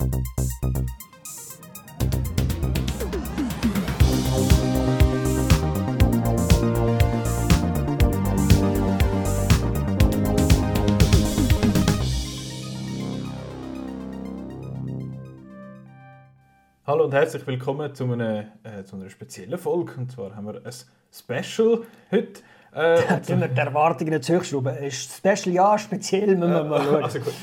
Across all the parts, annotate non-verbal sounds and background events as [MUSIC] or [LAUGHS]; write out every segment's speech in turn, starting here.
Hallo und herzlich willkommen zu einer, äh, zu einer speziellen Folge. Und zwar haben wir ein Special heute. Äh, [LAUGHS] tun wir die Erwartungen nicht hochschrauben. Ist Special ja, speziell müssen wir mal schauen. [LAUGHS] Also gut.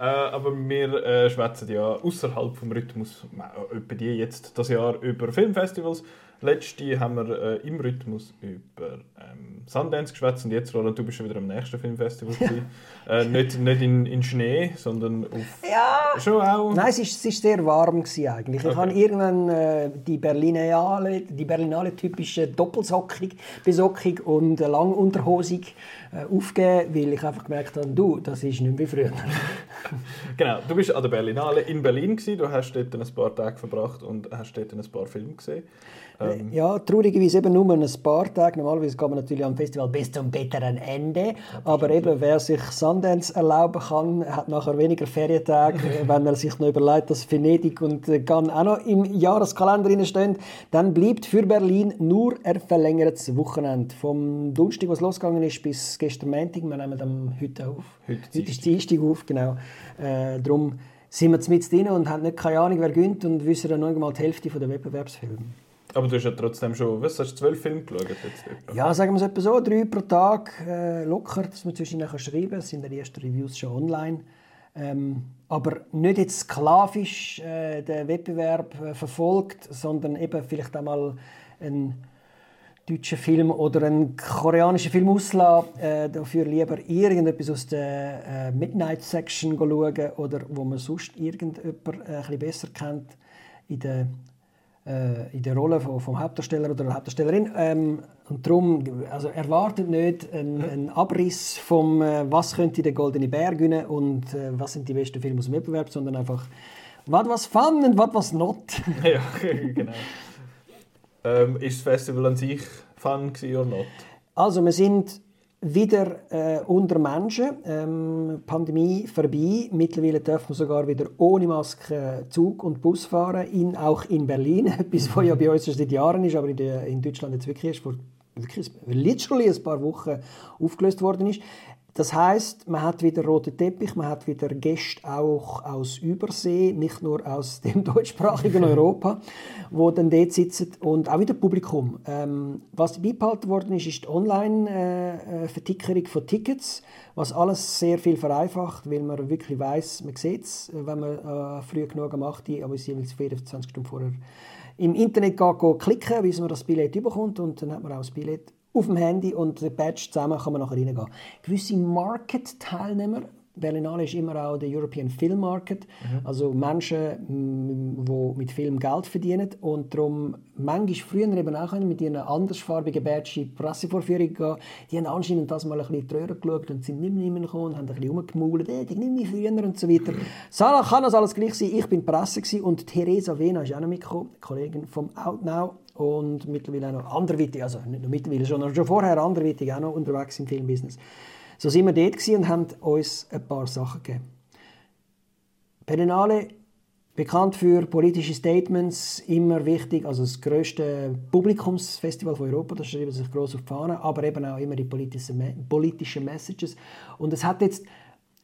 Äh, aber wir äh, schwätzen ja außerhalb vom Rhythmus, äh, etwa die jetzt das Jahr über Filmfestivals. Letzte haben wir äh, im Rhythmus über ähm, Sundance geschwätzt und jetzt, Roland, du bist schon wieder am nächsten Filmfestival. äh, nicht nicht in, in Schnee, sondern auf... Ja! Schon auch? Nein, es war ist, ist sehr warm gewesen eigentlich. Okay. Ich habe irgendwann äh, die Berlinale, die Berlinale typische Doppelsockung, Besockung und äh, Langunterhosig äh, aufgegeben, weil ich einfach gemerkt habe, du, das ist nicht wie früher. [LAUGHS] genau, du bist an der Berlinale in Berlin gewesen, du hast dort ein paar Tage verbracht und hast dort ein paar Filme gesehen. Ähm. Ja, traurigerweise eben nur ein paar Tage. Normalerweise geht man natürlich am Festival bis zum bitteren Ende. Aber eben, wer sich Sundance erlauben kann, hat nachher weniger Ferientage, [LAUGHS] wenn er sich noch überlegt, dass Venedig und Cannes auch noch im Jahreskalender stehen. Dann bleibt für Berlin nur ein verlängertes Wochenende. Vom Donnerstag, was losgegangen ist, bis gestern Montag. Wir nehmen am heute auf. Heute, heute ist Dienstag auf, genau. Äh, darum sind wir mit drin und haben nicht keine Ahnung, wer gönnt und wissen dann noch einmal die Hälfte der Wettbewerbsfilme. Aber du hast ja trotzdem schon, was hast du, zwölf Filme geschaut? Jetzt ja, sagen wir es etwa so, drei pro Tag, äh, locker, dass man zwischendurch schreiben kann. Es sind die ersten Reviews schon online. Ähm, aber nicht jetzt sklavisch äh, den Wettbewerb äh, verfolgt, sondern eben vielleicht einmal einen deutschen Film oder einen koreanischen Film auslassen, äh, dafür lieber irgendetwas aus der äh, Midnight Section schauen oder wo man sonst irgendjemand äh, ein bisschen besser kennt in der in der Rolle vom, vom Hauptdarsteller oder der Hauptdarstellerin. Ähm, und darum, also erwartet nicht einen, einen Abriss vom, äh, was könnte der Goldene Bär gewinnen und äh, was sind die besten Filme aus dem Wettbewerb, sondern einfach, was was fun und was was not. [LAUGHS] ja, genau. [LAUGHS] ähm, ist das Festival an sich fun oder not? Also, wir sind wieder äh, unter Menschen. Ähm, Pandemie vorbei. Mittlerweile dürfen wir sogar wieder ohne Maske Zug und Bus fahren, in, auch in Berlin. [LAUGHS] Etwas, was ja bei uns seit Jahren ist, aber in, der, in Deutschland jetzt wirklich erst vor wirklich, literally ein paar Wochen aufgelöst worden ist. Das heißt, man hat wieder roten Teppich, man hat wieder Gäste auch aus Übersee, nicht nur aus [LAUGHS] dem deutschsprachigen [LAUGHS] Europa, wo dann dort sitzen und auch wieder Publikum. Ähm, was beibehalten worden ist, ist die Online-Vertickerung von Tickets, was alles sehr viel vereinfacht, weil man wirklich weiß, man sieht es, wenn man äh, früh genug gemacht hat, aber es ist 24 Stunden vorher im Internet geht, klicken, bis man das Billett bekommt und dann hat man auch das Billett auf dem Handy und den Badge zusammen kann man nachher reingehen. Gewisse Market-Teilnehmer, Berlinale ist immer auch der European Film Market, mhm. also Menschen, die mit Film Geld verdienen und darum manchmal früher eben auch mit ihren andersfarbigen Badge Pressevorführung gehen. Die haben anscheinend das mal ein bisschen Trörer geschaut und sind nicht mehr gekommen und haben ein bisschen rumgemault, äh, die nicht mehr früher und so weiter. [LAUGHS] Sarah kann das alles gleich sein, ich bin Presse und Theresa Wena ist auch noch mitgekommen, Kollegin vom Outnow und mittlerweile auch noch anderweitig, also nicht nur mittlerweile, sondern schon vorher anderweitig auch noch unterwegs im Filmbusiness. So sind wir dort und haben uns ein paar Sachen gegeben. Berlinale, bekannt für politische Statements, immer wichtig, also das grösste Publikumsfestival von Europa, das schreibt sich groß auf die Fahne, aber eben auch immer die politischen, politischen Messages. Und es hat jetzt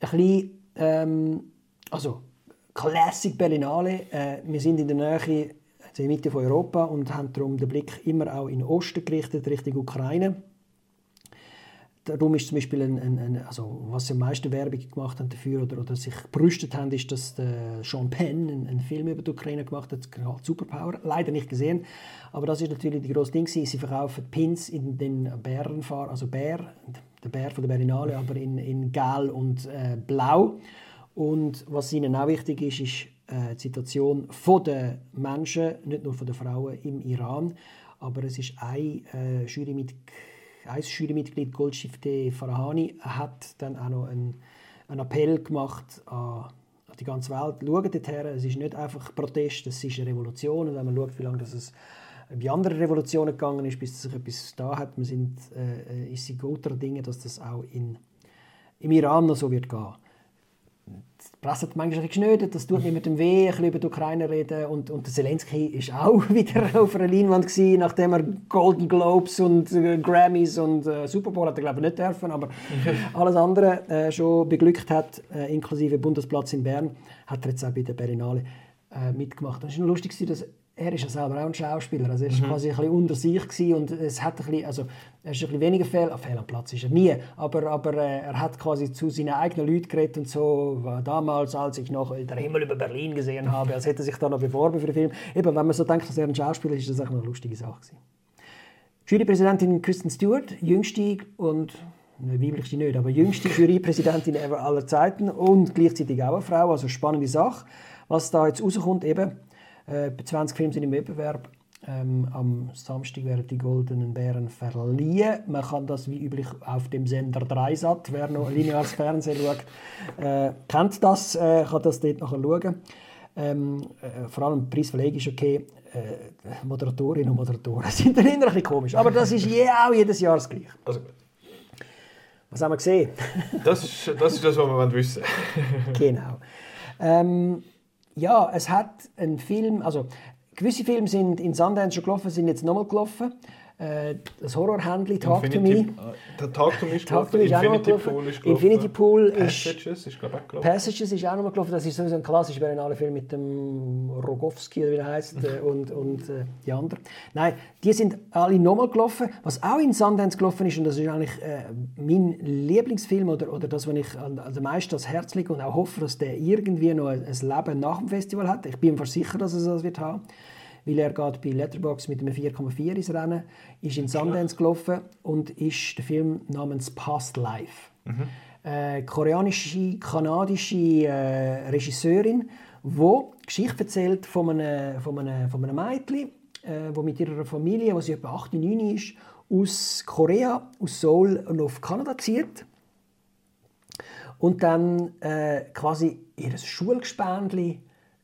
ein bisschen, ähm, also Classic Berlinale, äh, wir sind in der Nähe in der Mitte von Europa und haben darum den Blick immer auch in den Osten gerichtet, Richtung Ukraine. Darum ist zum Beispiel, ein, ein, ein, also was am meisten Werbung gemacht haben dafür oder, oder sich gerüstet haben, ist, dass der Sean Penn einen, einen Film über die Ukraine gemacht hat, Superpower. Leider nicht gesehen, aber das ist natürlich die grosse Ding. Sie verkaufen Pins in den Bärenfahr, also Bär, der Bär von der Berlinale, aber in, in Gel und äh, Blau. Und was ihnen auch wichtig ist, ist äh, die Situation der Menschen, nicht nur den Frauen im Iran. Aber es ist ein äh, Jurymitglied, ein Jurymitglied Goldschiff Farahani hat dann auch noch einen, einen Appell gemacht an die ganze Welt. Schaut dorthin, es ist nicht einfach Protest, es ist eine Revolution. Und wenn man schaut, wie lange es bei anderen Revolutionen gegangen ist, bis sich etwas da hat, man sind, äh, ist sie guter Dinge, dass das auch in, im Iran noch so wird gehen. Die Presse hat manchmal geschnödet, das tut mir mit dem weh, ein bisschen über die Ukraine reden und, und der Zelensky war auch [LAUGHS] wieder auf einer Leinwand gewesen, nachdem er Golden Globes und äh, Grammys und äh, Super Bowl hat er glaube ich nicht dürfen, aber alles andere äh, schon beglückt hat, äh, inklusive Bundesplatz in Bern, hat er jetzt auch bei der Berlinale äh, mitgemacht. Das war lustig, dass er ist ja selber auch ein Schauspieler, also er war mhm. quasi ein bisschen unter sich gewesen und es hat ein bisschen, also er ist ein bisschen weniger fehl, ah, fehl am Platz ist er nie, aber, aber äh, er hat quasi zu seinen eigenen Leuten geredet und so, damals, als ich noch den Himmel über Berlin gesehen habe, als hätte er sich da noch beworben für den Film. Eben, wenn man so denkt, dass er ein Schauspieler ist, ist das eine lustige Sache gewesen. Jurypräsidentin Kristen Stewart, jüngste und ne, weiblich nicht, aber jüngste [LAUGHS] Jurypräsidentin aller Zeiten und gleichzeitig auch eine Frau, also spannende Sache. Was da jetzt rauskommt, eben, äh, 20 Filme sind im Wettbewerb. Ähm, am Samstag werden die Goldenen Bären verliehen. Man kann das wie üblich auf dem Sender Dreisat, wer noch lineares Fernsehen schaut, äh, kennt das, äh, kann das dort nachher schauen. Ähm, äh, vor allem die Preisverlegung ist okay. Äh, Moderatorinnen und Moderatoren [LAUGHS] sind dann ein bisschen komisch. Aber das ist je, auch jedes Jahr das Gleiche. Also, was haben wir gesehen? das, ist, das ist das, was wir wissen [LAUGHS] Genau. Ähm, ja, es hat einen Film, also gewisse Filme sind in Sundance schon gelaufen, sind jetzt nochmal gelaufen. Äh, das Horrorhändli Talk Infinity, to Me. Der Talk to Me ist Talk to Me Infinity Pool ist gelaufen. Infinity Pool ist... Passages ist, glaube ich, gelaufen. Passages ist auch nochmal gelaufen. Das ist sowieso ein klassischer Berlinale Film mit dem Rogowski, oder wie er heisst, äh, [LAUGHS] und, und äh, die anderen. Nein, die sind alle nochmal gelaufen. Was auch in Sundance gelaufen ist, und das ist eigentlich äh, mein Lieblingsfilm, oder, oder das, was ich an, an der meisten ans Herz lege und auch hoffe, dass der irgendwie noch ein, ein Leben nach dem Festival hat. Ich bin mir sicher, dass er das wird haben weil er geht bei Letterboxd mit einem 4,4 ins Rennen, ist in Sundance gelaufen und ist der Film namens Past Life. Mhm. Äh, koreanische, kanadische äh, Regisseurin, die Geschichte erzählt von einem, von einem, von einem Mädchen, äh, wo mit ihrer Familie, wo sie etwa 8, 9 ist, aus Korea, aus Seoul auf Kanada zieht und dann äh, quasi ihr Schulgespendli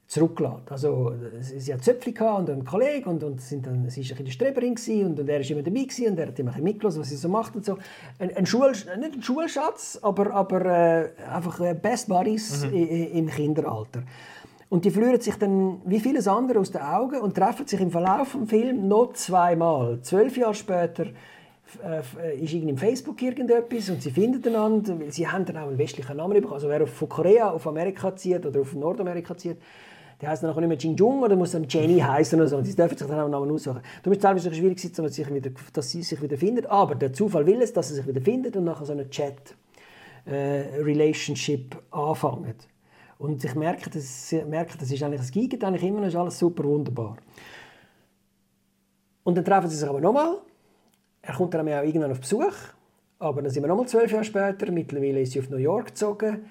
zurückgelassen. Also, sie hat Zöpfchen und einen Kollegen und, und sind dann, sie war ein Streberin und, und er war immer dabei gewesen, und er hat immer mitgelassen, was sie so macht und so. Ein, ein Schul, nicht ein Schulschatz, aber, aber äh, einfach äh, Best Buddies mhm. im Kinderalter. Und die verlieren sich dann wie vieles andere aus den Augen und treffen sich im Verlauf des Films noch zweimal. Zwölf Jahre später äh, ist irgendwie im Facebook irgendetwas und sie finden einander. Sie haben dann auch einen westlichen Namen bekommen. Also wer von Korea auf Amerika zieht oder auf Nordamerika zieht, der heißt dann auch nicht mehr Jinjung oder muss dann Jenny heißen oder so. Sie dürfen sich dann auch einen Namen aussuchen. Du ist teilweise schwierig dass, sich wieder, dass sie sich wieder findet, aber der Zufall will es, dass sie sich wieder findet und nachher so eine Chat-Relationship äh, anfangen. Und ich merke, das, merke, das ist eigentlich, es geht eigentlich immer noch, ist alles super wunderbar. Und dann treffen sie sich aber nochmal. Er kommt dann auch irgendwann auf Besuch. Aber dann sind wir nochmal zwölf Jahre später. Mittlerweile ist sie auf New York gezogen,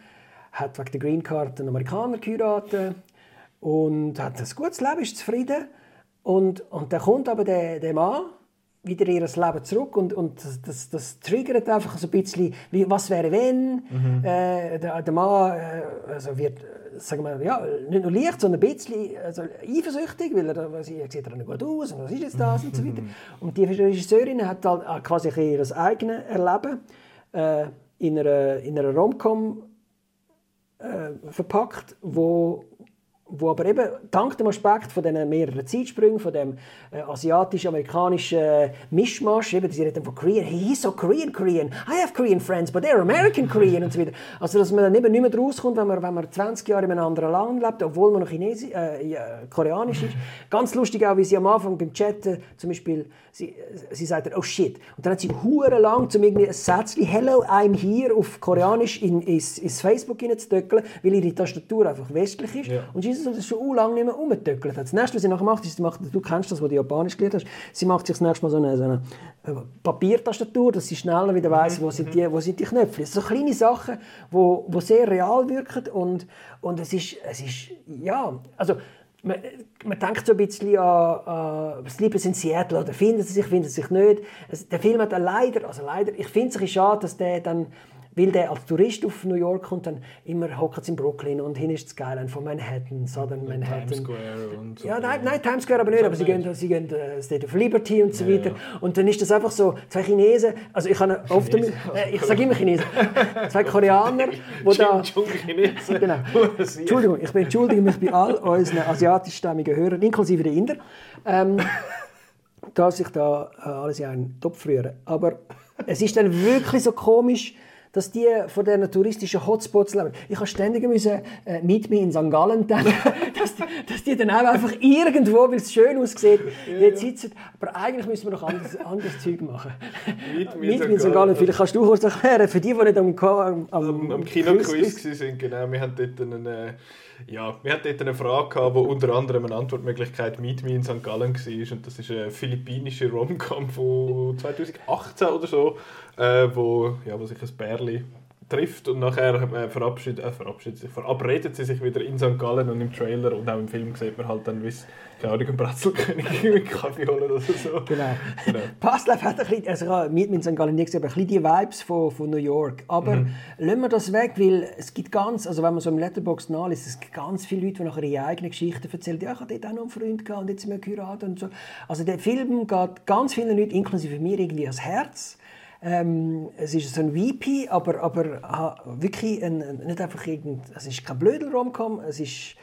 hat wegen der Green Card einen Amerikaner geheiratet und hat ein gutes Leben, ist zufrieden. Und, und dann kommt aber der, der Mann wieder in ihr Leben zurück und, und das, das, das triggert einfach so ein bisschen, wie, was wäre wenn. Mhm. Äh, der, der Mann äh, also wird, sagen wir, ja, nicht nur leicht, sondern ein bisschen also eifersüchtig, weil er, sieht er nicht gut aus und was ist jetzt das und so weiter. Und die Regisseurin hat halt quasi ihr eigenes Erleben äh, in einer, in einer Romcom äh, verpackt, wo wo aber eben dank dem Aspekt von diesen mehreren Zeitsprüngen, von dem äh, asiatisch-amerikanischen äh, Mischmasch, eben, sie reden von Korean, hey, he's so Korean, Korean, I have Korean friends, but they're American Korean und so weiter. Also, dass man dann eben nicht mehr rauskommt, wenn man, wenn man 20 Jahre in einem anderen Land lebt, obwohl man noch Chinesisch, äh, koreanisch ist. Ganz lustig auch, wie sie am Anfang beim Chatten zum Beispiel, sie, sie sagt dann, oh shit. Und dann hat sie hure lang zum irgendwie ein Sätzchen, hello, I'm here, auf Koreanisch in, ins, ins Facebook hineinzudöckeln, weil ihre Tastatur einfach westlich ist. Ja. Und sie ist das schon lange nicht mehr umgetöckelt. Das nächste, was sie nachher macht, ist, sie macht, du kennst das, was du Japanisch gelernt hast, sie macht sich das nächste Mal so eine, so eine äh, Papiertastatur, dass sie schneller wieder weiss, wo, sind die, wo sind die Knöpfe. Das sind so kleine Sachen, wo, wo sehr real wirken und, und es ist, es ist, ja, also man, man denkt so ein bisschen an, an Liebe in Seattle, oder finden sie sich, finden sie sich nicht. Es, der Film hat leider, also leider, ich finde es ein schade, dass der dann weil der als Tourist auf New York kommt, dann immer hockt in Brooklyn und hin ist Skyline von Manhattan, Southern Manhattan. Times Square und so. Ja, nein, nein, Times Square aber nicht, aber sie gehen, sie gehen äh, State of Liberty und so weiter. ja. Und dann ist das einfach so, zwei Chinesen, also ich habe oft, damit, äh, ich sage immer Chinesen, [LAUGHS] zwei Koreaner, wo da... Chinesen. [LAUGHS] Genau. [LAUGHS] Entschuldigung, ich bin entschuldige mich bei all unseren asiatischstämmigen Hörern, inklusive der Inder, ähm, dass ich da äh, alles in einen Topf rühre. Aber es ist dann wirklich so komisch, dass die von diesen touristischen Hotspots leben. Ich habe ständig müssen, äh, Meet Me in St. Gallen denken, [LAUGHS] dass, die, dass die dann auch einfach irgendwo, weil es schön aussieht, dort sitzen. Aber eigentlich müssen wir noch anderes, anderes Zeug machen. Meet Me in St. Gallen, vielleicht kannst du kurz erklären, für die, die nicht am, am, am, am Kino-Quiz sind, genau. Wir haben dort eine, ja, wir hatten dort eine Frage gehabt, wo unter anderem eine Antwortmöglichkeit Meet Me in St. Gallen war. Und das ist eine philippinische Rom-Com von 2018 oder so, äh, wo, ja, wo sich ein Bärli trifft und nachher äh, verabschiedet, äh, verabschiedet sich, verabredet sie sich wieder in St. Gallen und im Trailer und auch im Film sieht man halt dann, wie es keine Ahnung, ein Brezelkönig [LAUGHS] mit Kaffee holen oder so. Genau. Genau. Pastlev hat ein bisschen, also ich habe in St. Gallen nie gesehen, aber ein bisschen die Vibes von, von New York. Aber Mhm. lassen wir das weg, weil es gibt ganz, also wenn man so im Letterboxd nachliest, es gibt ganz viele Leute, die nachher ihre eigenen Geschichten erzählen. Ja, ich hatte dort auch noch einen Freund gehabt und jetzt sind wir geheiratet und so. Also der Film geht ganz vielen Leuten, inklusive mir, irgendwie ans Herz. Ähm, es ist so ein VP, aber, aber wirklich ein, nicht einfach irgend, es ist kein blöder Romcom, es ist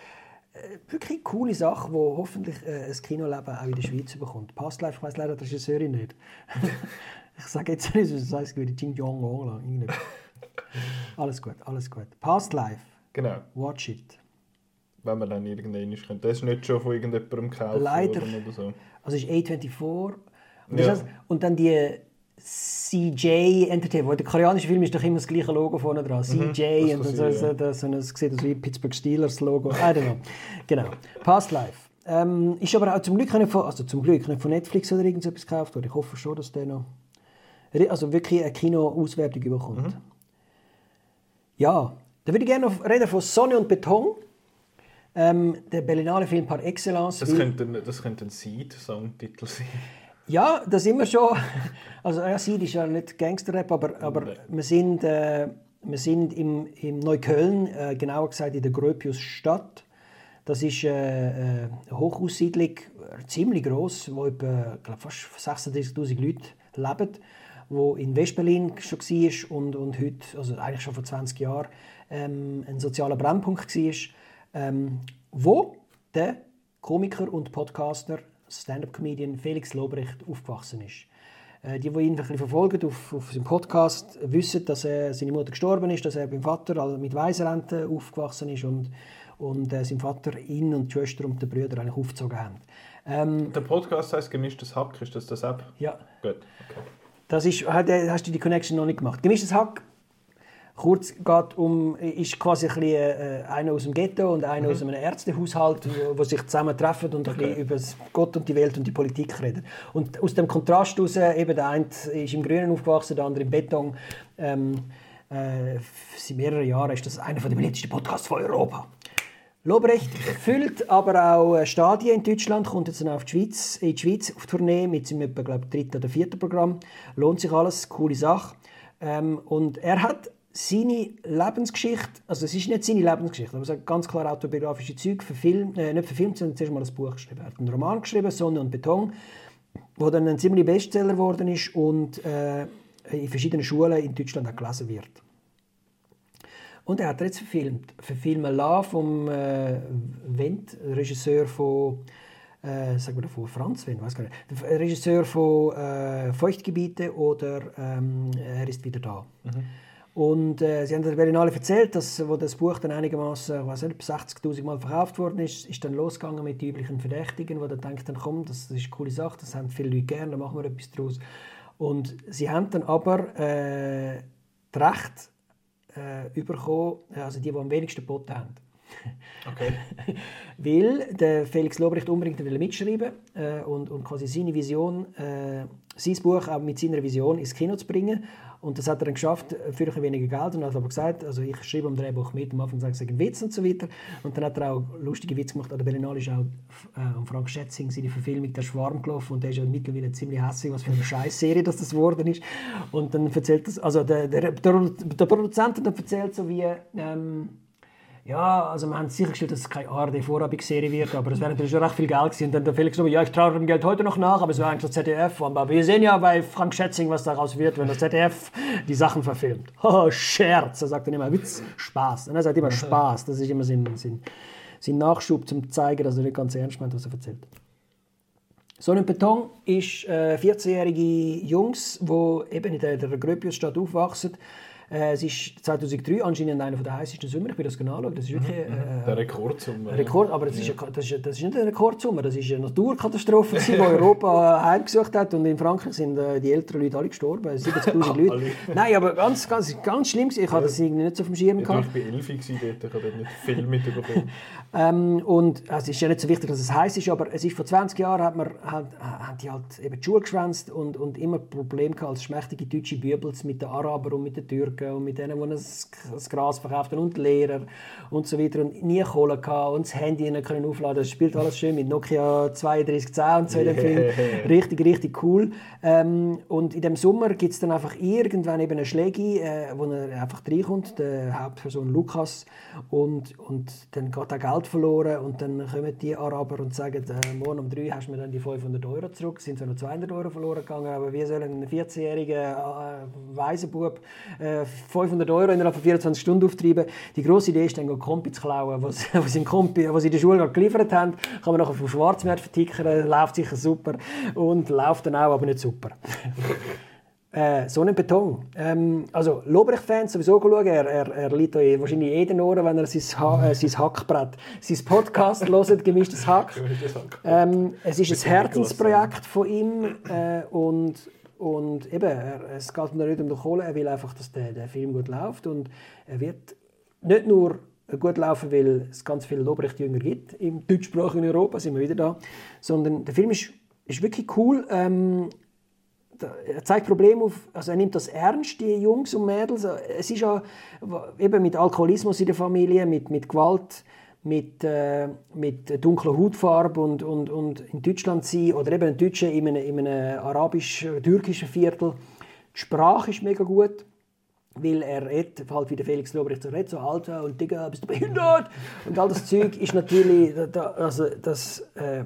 äh, wirklich eine coole Sache, die hoffentlich äh, ein Kinoleben auch in der Schweiz bekommt. Pastlife, ich weiss leider die Regisseurin nicht. [LAUGHS] ich sage jetzt nicht, das heisst wie Jing Jong Hong. Alles gut, alles gut. Pastlife, Genau, watch it. wenn man dann irgendwann ist. Das ist nicht schon von irgendjemandem gekauft Leider. oder so. Also es ist A24. Und, das Ja. heisst- und dann die CJ Entertainment. Der koreanische Film ist doch immer das gleiche Logo vorne dran. CJ Mhm, das und so, so, das, so, es sieht aus wie Pittsburgh Steelers Logo. I don't know. genau. Past Life. Ähm, ist aber auch zum Glück nicht von, also zum Glück nicht von Netflix oder irgendetwas gekauft worden. Ich hoffe schon, dass der noch also wirklich eine Kino-Auswertung bekommt. Mhm. Ja, da würde ich gerne noch reden von Sonne und Beton. Ähm, der Berlinale Film par excellence. Das weil- könnte, ein- das könnte ein Seed-Songtitel sein. Ja, das sind wir schon. [LAUGHS] Also ja, Seed ist ja nicht Gangsterrap, aber, aber Nein. wir sind, äh, wir sind im, im Neukölln, äh, genauer gesagt in der Gröpiusstadt. Das ist äh, äh, eine Hochhaussiedlung, äh, ziemlich gross, wo etwa, ich glaub, fast 36'000 Leute leben, wo in Westberlin schon war und, und heute, also eigentlich schon vor 20 Jahren, ähm, ein sozialer Brennpunkt war, ähm, wo der Komiker und Podcaster, Stand-up-Comedian Felix Lobrecht aufgewachsen ist. Äh, Die, die ihn ein bisschen verfolgen auf, auf seinem Podcast, wissen, dass er, seine Mutter gestorben ist, dass er beim Vater also mit Waisenrente aufgewachsen ist und, und äh, sein Vater ihn und die Schwester und die Brüder eigentlich aufgezogen haben. Ähm, Der Podcast heißt Gemischtes Hack, ist das das App? ja, Gut, okay. das ist, äh, hast du die Connection noch nicht gemacht. Gemischtes Hack, kurz geht um, ist quasi ein bisschen, äh, einer aus dem Ghetto und einer aus einem Ärztehaushalt, wo, wo sich zusammentreffen und ein bisschen über Gott und die Welt und die Politik reden. Und aus dem Kontrast heraus, eben der eine ist im Grünen aufgewachsen, der andere im Beton. Ähm, äh, seit mehreren Jahren ist das einer der beliebtesten Podcasts von Europa. Lobrecht füllt aber auch äh, Stadien in Deutschland, kommt jetzt dann auf die Schweiz, in die Schweiz auf Tournee mit seinem etwa, glaub, dritten oder vierten Programm. Lohnt sich alles, coole Sache. Ähm, und er hat seine Lebensgeschichte, also es ist nicht seine Lebensgeschichte, aber es hat ganz klar autobiografische Züge verfilmt, äh, nicht verfilmt, sondern zuerst mal ein Buch geschrieben. Er hat einen Roman geschrieben, Sonne und Beton, wo dann ein ziemlich Bestseller geworden ist und äh, in verschiedenen Schulen in Deutschland auch gelesen wird. Und er hat jetzt verfilmt. Verfilmen lassen vom äh, Wendt, Regisseur von, äh, sagen wir von Franz Wendt, weiß gar nicht. Regisseur von äh, Feuchtgebiete oder ähm, Er ist wieder da. Und äh, sie haben der Berlinale erzählt, dass wo das Buch dann einigermaßen, was nicht, 60.000 Mal verkauft worden ist, ist dann losgegangen mit den üblichen Verdächtigen, wo dann denkt, dann komm, das, ist eine coole Sache, das haben viele Leute gerne, da machen wir etwas draus. Und sie haben dann aber äh, das Recht äh, bekommen, also die, die am wenigsten geboten haben. Okay. [LAUGHS] Weil der Felix Lobrecht unbedingt mitschreiben äh, und, und quasi seine Vision, äh, sein Buch auch mit seiner Vision ins Kino zu bringen. Und das hat er dann geschafft für ein weniger Geld und hat aber gesagt, also ich schreibe am Drehbuch mit, am Anfang sage ich einen Witz und so weiter. Und dann hat er auch lustige Witze gemacht. Der Berlinale ist auch äh, Frank Schätzing seine Verfilmung «Der Schwarm» gelaufen und der ist ja mittlerweile ziemlich hässlich, was für eine Scheißserie das geworden ist. Und dann erzählt das, also der, der, der, der Produzent hat erzählt so wie, ähm, ja, also wir haben sichergestellt, dass es keine ARD-Vorabendserie wird, aber es wäre natürlich schon recht viel Geld gewesen. Und dann der Felix so, ja, ich traue dem Geld heute noch nach, aber es wäre eigentlich das ZDF. Aber wir sehen ja bei Frank Schätzing, was daraus wird, wenn das ZDF die Sachen verfilmt. [LAUGHS] Oh, Scherz. Er sagt dann immer Witz, Spaß. Und er sagt immer Spaß. Das ist immer sein, sein, sein Nachschub, um zu zeigen, dass er nicht ganz ernst meint, was er erzählt. Sonnenbeton ist äh, 14-jährige Jungs, die eben in der, der Gröpiusstadt aufwachsen, äh, es ist 2003 anscheinend einer der heißesten Sommer. Ich bin das genau Das ist wirklich mhm, mhm. äh, der Rekordsommer. Rekord, aber das, ja. ist, das, ist, das ist nicht ein Rekordsommer. Das ist eine Naturkatastrophe, die Europa [LAUGHS] heimgesucht hat. Und in Frankreich sind äh, die älteren Leute alle gestorben. 70'000 [LAUGHS] Leute. Nein, aber ganz, ganz, ganz schlimm. Ich hatte das irgendwie nicht so auf dem Schirm. gehabt. Ich war 11 dort. Ich habe nicht viel mitbekommen. [LAUGHS] ähm, und es ist ja nicht so wichtig, dass es heiß ist, aber es ist vor 20 Jahren hat man, hat, hat die halt eben die Schuhe geschwänzt und, und immer Probleme gehabt als schmächtige deutsche Bübels mit den Arabern und mit den Türken Banken und mit denen, die das Gras verkaufen und Lehrer und so weiter und nie Kohle gehabt und das Handy nicht können aufladen. Das spielt alles schön mit Nokia 3210 und so in dem Film. [LAUGHS] Richtig, richtig cool. Ähm, und in dem Sommer gibt es dann einfach irgendwann eben eine Schläge, äh, wo er einfach reinkommt, der Hauptperson Lukas und, und dann geht er Geld verloren und dann kommen die Araber und sagen, äh, morgen um drei hast du mir dann die 500 Euro zurück. Es sind zwar noch 200 Euro verloren gegangen, aber wie soll ein 14-jähriger äh, Waisenbub äh, 500 Euro innerhalb von 24 Stunden auftreiben. Die grosse Idee ist dann, Kompi zu klauen, was, [LAUGHS] was, im Kompi, was sie in der Schule geliefert haben. Kann man nachher vom Schwarzmarkt vertickern, läuft sicher super und läuft dann auch, aber nicht super. [LAUGHS] Äh, Sonnenbeton. Ähm, also, Lobrecht-Fans sowieso schauen. Er, er, er liegt euch wahrscheinlich jeden Ohren, wenn er sein, ha äh, sein Hackbrett, sein Podcast [LAUGHS] hört, gemischtes Hack. Ähm, es ist ein Herzensprojekt von ihm äh, und und eben, es geht mir nicht um die Kohle, er will einfach, dass der, der Film gut läuft. Und er wird nicht nur gut laufen, weil es ganz viele Lobrecht-Jünger gibt im deutschsprachigen Europa, sind wir wieder da, sondern der Film ist, ist wirklich cool. Ähm, er zeigt Probleme auf, also er nimmt das ernst, die Jungs und Mädels. Es ist ja eben mit Alkoholismus in der Familie, mit, mit Gewalt, mit, äh, mit dunkler Hautfarbe und, und, und in Deutschland sein oder eben ein Deutscher in einem, in einem arabisch-türkischen Viertel. Die Sprache ist mega gut, weil er redet, halt wie der Felix Lobrecht so redet, so Alter und Digga, bist du behindert? Und all das Zeug ist natürlich, also das, äh,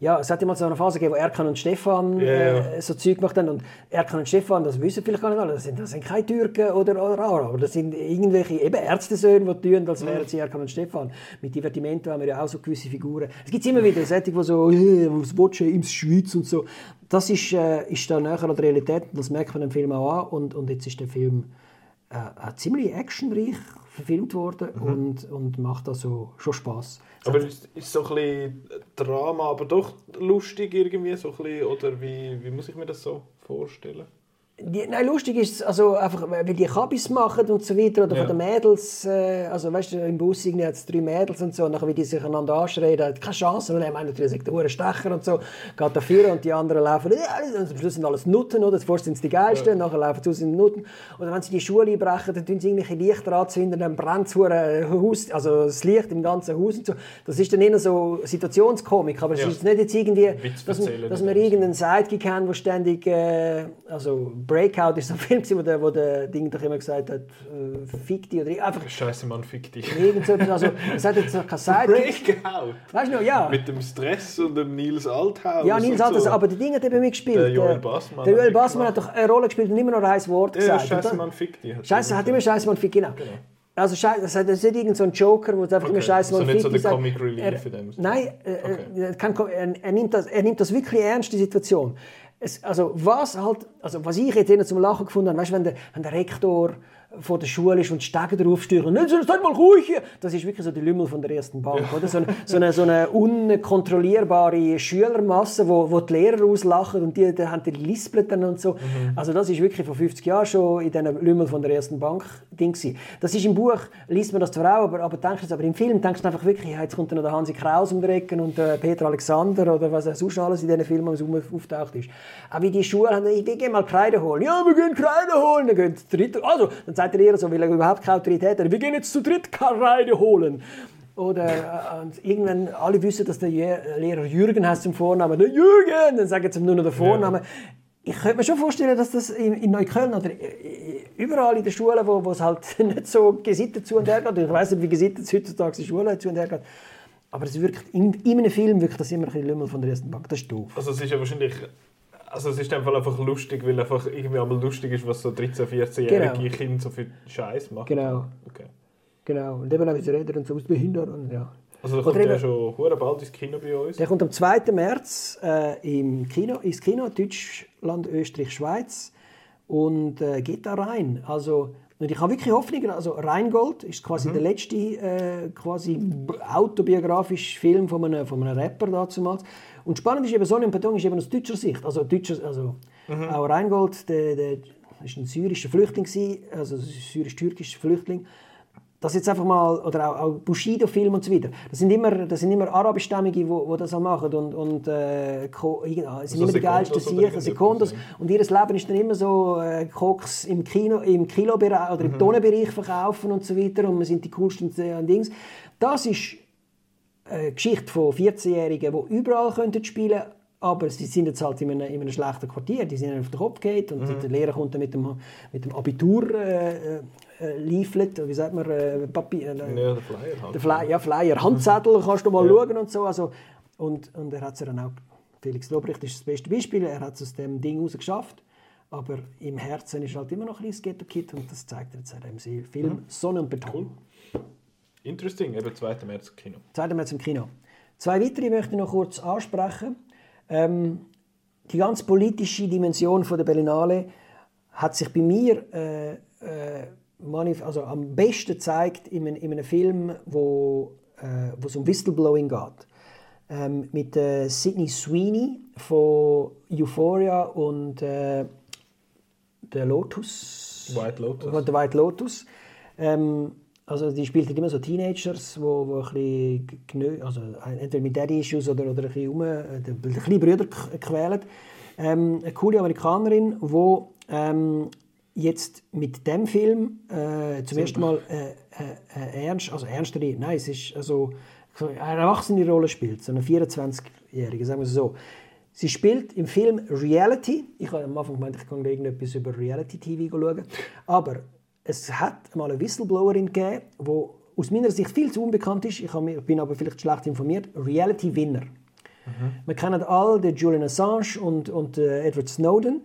ja, es hat immer so eine Phase gegeben, wo Erkan und Stefan yeah. äh, so Zeug gemacht haben. Und Erkan und Stefan, das wissen vielleicht gar nicht alle, das sind, das sind keine Türken oder, oder Araber. Das sind irgendwelche eben Ärztesöhne, die tun, als wären sie Erkan und Stefan. Mit Divertimento haben wir ja auch so gewisse Figuren. Es gibt immer wieder Sätze, die so, äh, was willst du, in Schweiz und so. Das ist, äh, ist da näher an der Realität, das merkt man im Film auch an. Und, und jetzt ist der Film äh, ziemlich actionreich verfilmt worden mhm. und, und macht also schon Spaß. Aber ist, ist so ein bisschen Drama, aber doch lustig irgendwie, so ein bisschen, oder wie, wie muss ich mir das so vorstellen? Die, nein, lustig ist also einfach, weil die Kabis machen und so weiter, oder ja. von den Mädels, äh, also weißt du, im Bus hat es drei Mädels und so, und nachher wie die sich einander anschreien, hat keine Chance, weil er meint natürlich, sagt der Stecher und so, geht dafür und die anderen laufen, ja, und am Schluss sind alles Nutten, oder? Zuerst sind es die Geilsten, ja. nachher laufen sie aus in Nutten. Oder wenn sie die Schule einbrechen, dann tun sie irgendwelche Lichter anzünden, dann brennt das Haus, also das Licht im ganzen Haus und so. Das ist dann eher so Situationskomik, aber es ja. ist nicht jetzt irgendwie, dass, dass wir irgendeinen Sidekick haben, der ständig, äh, also Breakout ist [LAUGHS] so ein Film, wo der, wo der Ding doch immer gesagt hat, äh, fick dich oder einfach... Scheiße, Mann, fick dich. Irgend so also es hat jetzt keine Zeit. Breakout? Weißt du noch, ja. Mit dem Stress und dem Nils Althaus Ja, Nils Althaus, so. aber die Dinge hat eben mitgespielt. Der Joel Bassmann. Der Joel Bassmann hat doch eine Rolle gespielt und immer noch ein Wort ja, gesagt. Scheiße, Mann, fick dich. Scheiße, hat immer Scheiße, Mann, fick, genau. genau. Also das ist nicht irgendein so ein Joker, wo es einfach okay. immer Scheiße Mann, fick dich so Comic Relief er, Nein, äh, okay. er, kann, er, er, nimmt das, er nimmt das wirklich ernst, die Situation es, also was halt, also was ich jetzt zum Lachen gefunden habe, weißt, wenn der, wenn der Rektor vor der Schule ist und die Stege drauf steuern. Nicht, seid mal ruhig hier. Das ist wirklich so die Lümmel von der ersten Bank. Oder? So, eine, so, eine, so eine unkontrollierbare Schülermasse, wo, wo die Lehrer auslachen und die, die haben die Lispeln und so. Mhm. Also das ist wirklich vor 50 Jahren schon in diesen Lümmel von der ersten Bank Ding gewesen. Das ist im Buch, liest man das zwar auch, aber, aber, denkst, aber im Film denkst du einfach wirklich, ja, jetzt kommt dann noch der Hansi Kraus um die Ecke und äh, Peter Alexander oder was auch sonst alles in diesen Filmen auftaucht ist. Auch wie die Schule haben, ich gehe mal Kreide holen. Ja, wir gehen Kreide holen. Dann gehen dritte, also, dann sagt der Lehrer so, weil er überhaupt keine Autorität hat, wir gehen jetzt zu dritt Kreide holen. Oder äh, irgendwann alle wissen, dass der Lehrer Jürgen heißt zum Vornamen. Der Jürgen! Dann sagen sie ihm nur noch den Vornamen. Ich könnte mir schon vorstellen, dass das in, in Neukölln oder überall in den Schulen, wo, wo es halt [LAUGHS] nicht so gesittet zu und her geht, ich weiß nicht, wie gesittet es heutzutage in Schulen zu und her geht, aber es wirkt, in, in einem Film wirkt das immer ein bisschen Lümmel von der ersten Bank. Das ist doof. Also es ist ja wahrscheinlich also es ist einfach, einfach lustig, weil einfach irgendwie einmal lustig ist, was so 13-, 14-jährige genau. Kinder so viel Scheiß machen. Genau. Okay. Genau. Und eben auch reden und so aus behindert und ja. Also der kommt ja schon hure bald ins Kino bei uns. Der kommt am 2. März äh, im Kino, ins Kino Deutschland, Österreich, Schweiz und äh, geht da rein. Also und ich habe wirklich Hoffnung, also Rheingold ist quasi mhm. der letzte äh, quasi autobiografische Film von einem, von einem Rapper damals. Und spannend ist eben, Sonne und Beton ist eben aus deutscher Sicht. Also, deutscher, also mhm. auch Rheingold, der, der ist ein syrischer Flüchtling, also syrisch-türkischer Flüchtling. Das jetzt einfach mal, oder auch, auch Bushido-Film und so weiter. Das sind immer, das sind immer arabischstämmige, die wo, wo das auch machen und, und äh, ko, sind also immer die geilsten Sicher, Sekundos. Und ihr Leben ist dann immer so äh, Koks im Kino, im Kilobereich oder im mhm. Tonnenbereich verkaufen und so weiter und wir sind die coolsten äh, Dings. Das ist eine Geschichte von 14-Jährigen, die überall könnten spielen aber sie sind jetzt halt in einem, in einem schlechten Quartier, die sind auf den Kopf geht und mhm. der Lehrer kommt dann mit dem, mit dem Abitur äh, äh, Leaflet, wie sagt man, äh, Papier, äh, ja, der Flyer, halt. der Flyer, ja, Flyer, Handzettel, kannst du mal ja. schauen und so, also, und, und er hat es dann auch, Felix Lobrecht ist das beste Beispiel, er hat es aus dem Ding raus geschafft, aber im Herzen ist halt immer noch ein kleines Ghetto-Kid und das zeigt er jetzt in dem Film mhm. Sonne und Beton. Cool. Interesting, eben 2. März im Kino. 2. März im Kino. Zwei weitere möchte ich noch kurz ansprechen. Ähm, die ganz politische Dimension von der Berlinale hat sich bei mir äh, äh, also am besten gezeigt in, einem, in einem Film, wo, äh, wo es um Whistleblowing geht. Ähm, mit äh, Sidney Sweeney von Euphoria und äh, der Lotus. White Lotus. Der White Lotus. Ähm, also die spielt immer so Teenagers, wo, wo ein bisschen, also entweder mit Daddy-Issues oder, oder ein bisschen um, äh, die kleine Brüder quälen. Ähm, eine coole Amerikanerin, die ähm, jetzt mit dem Film äh, zum ersten Mal äh, äh, äh, ernst, also ernstere, nein, es ist also eine erwachsene Rolle spielt, so eine 24-Jährige, sagen wir es so. Sie spielt im Film Reality. Ich habe am Anfang gemeint, ich kann irgendetwas über Reality-TV schauen. Aber es hat mal eine Whistleblowerin gegeben, die aus meiner Sicht viel zu unbekannt ist. Ich bin aber vielleicht schlecht informiert. Reality Winner. Mhm. Wir kennen alle den Julian Assange und, und äh, Edward Snowden.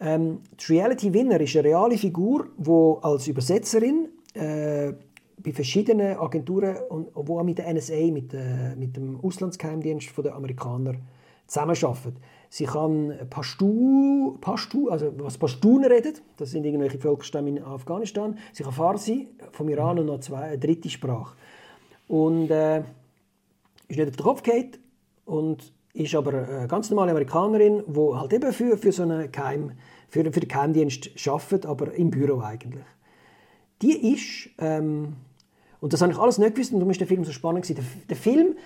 Ähm, Reality Winner ist eine reale Figur, die als Übersetzerin äh, bei verschiedenen Agenturen und wo auch mit der NSA, mit, äh, mit dem Auslandsgeheimdienst der Amerikaner zusammenarbeitet. Sie kann Pashtu, Pashtu, also was Pashtun redet, das sind irgendwelche Volksstämme in Afghanistan. Sie kann Farsi vom Iran und noch zwei, eine dritte Sprache. Und äh, ist nicht auf den Kopf geht und ist aber eine ganz normale Amerikanerin, die halt eben für, für so einen Geheim, für, für den Geheimdienst arbeitet, aber im Büro eigentlich. Die ist, ähm, und das habe ich alles nicht gewusst und darum ist der Film so spannend gewesen. Der, der Film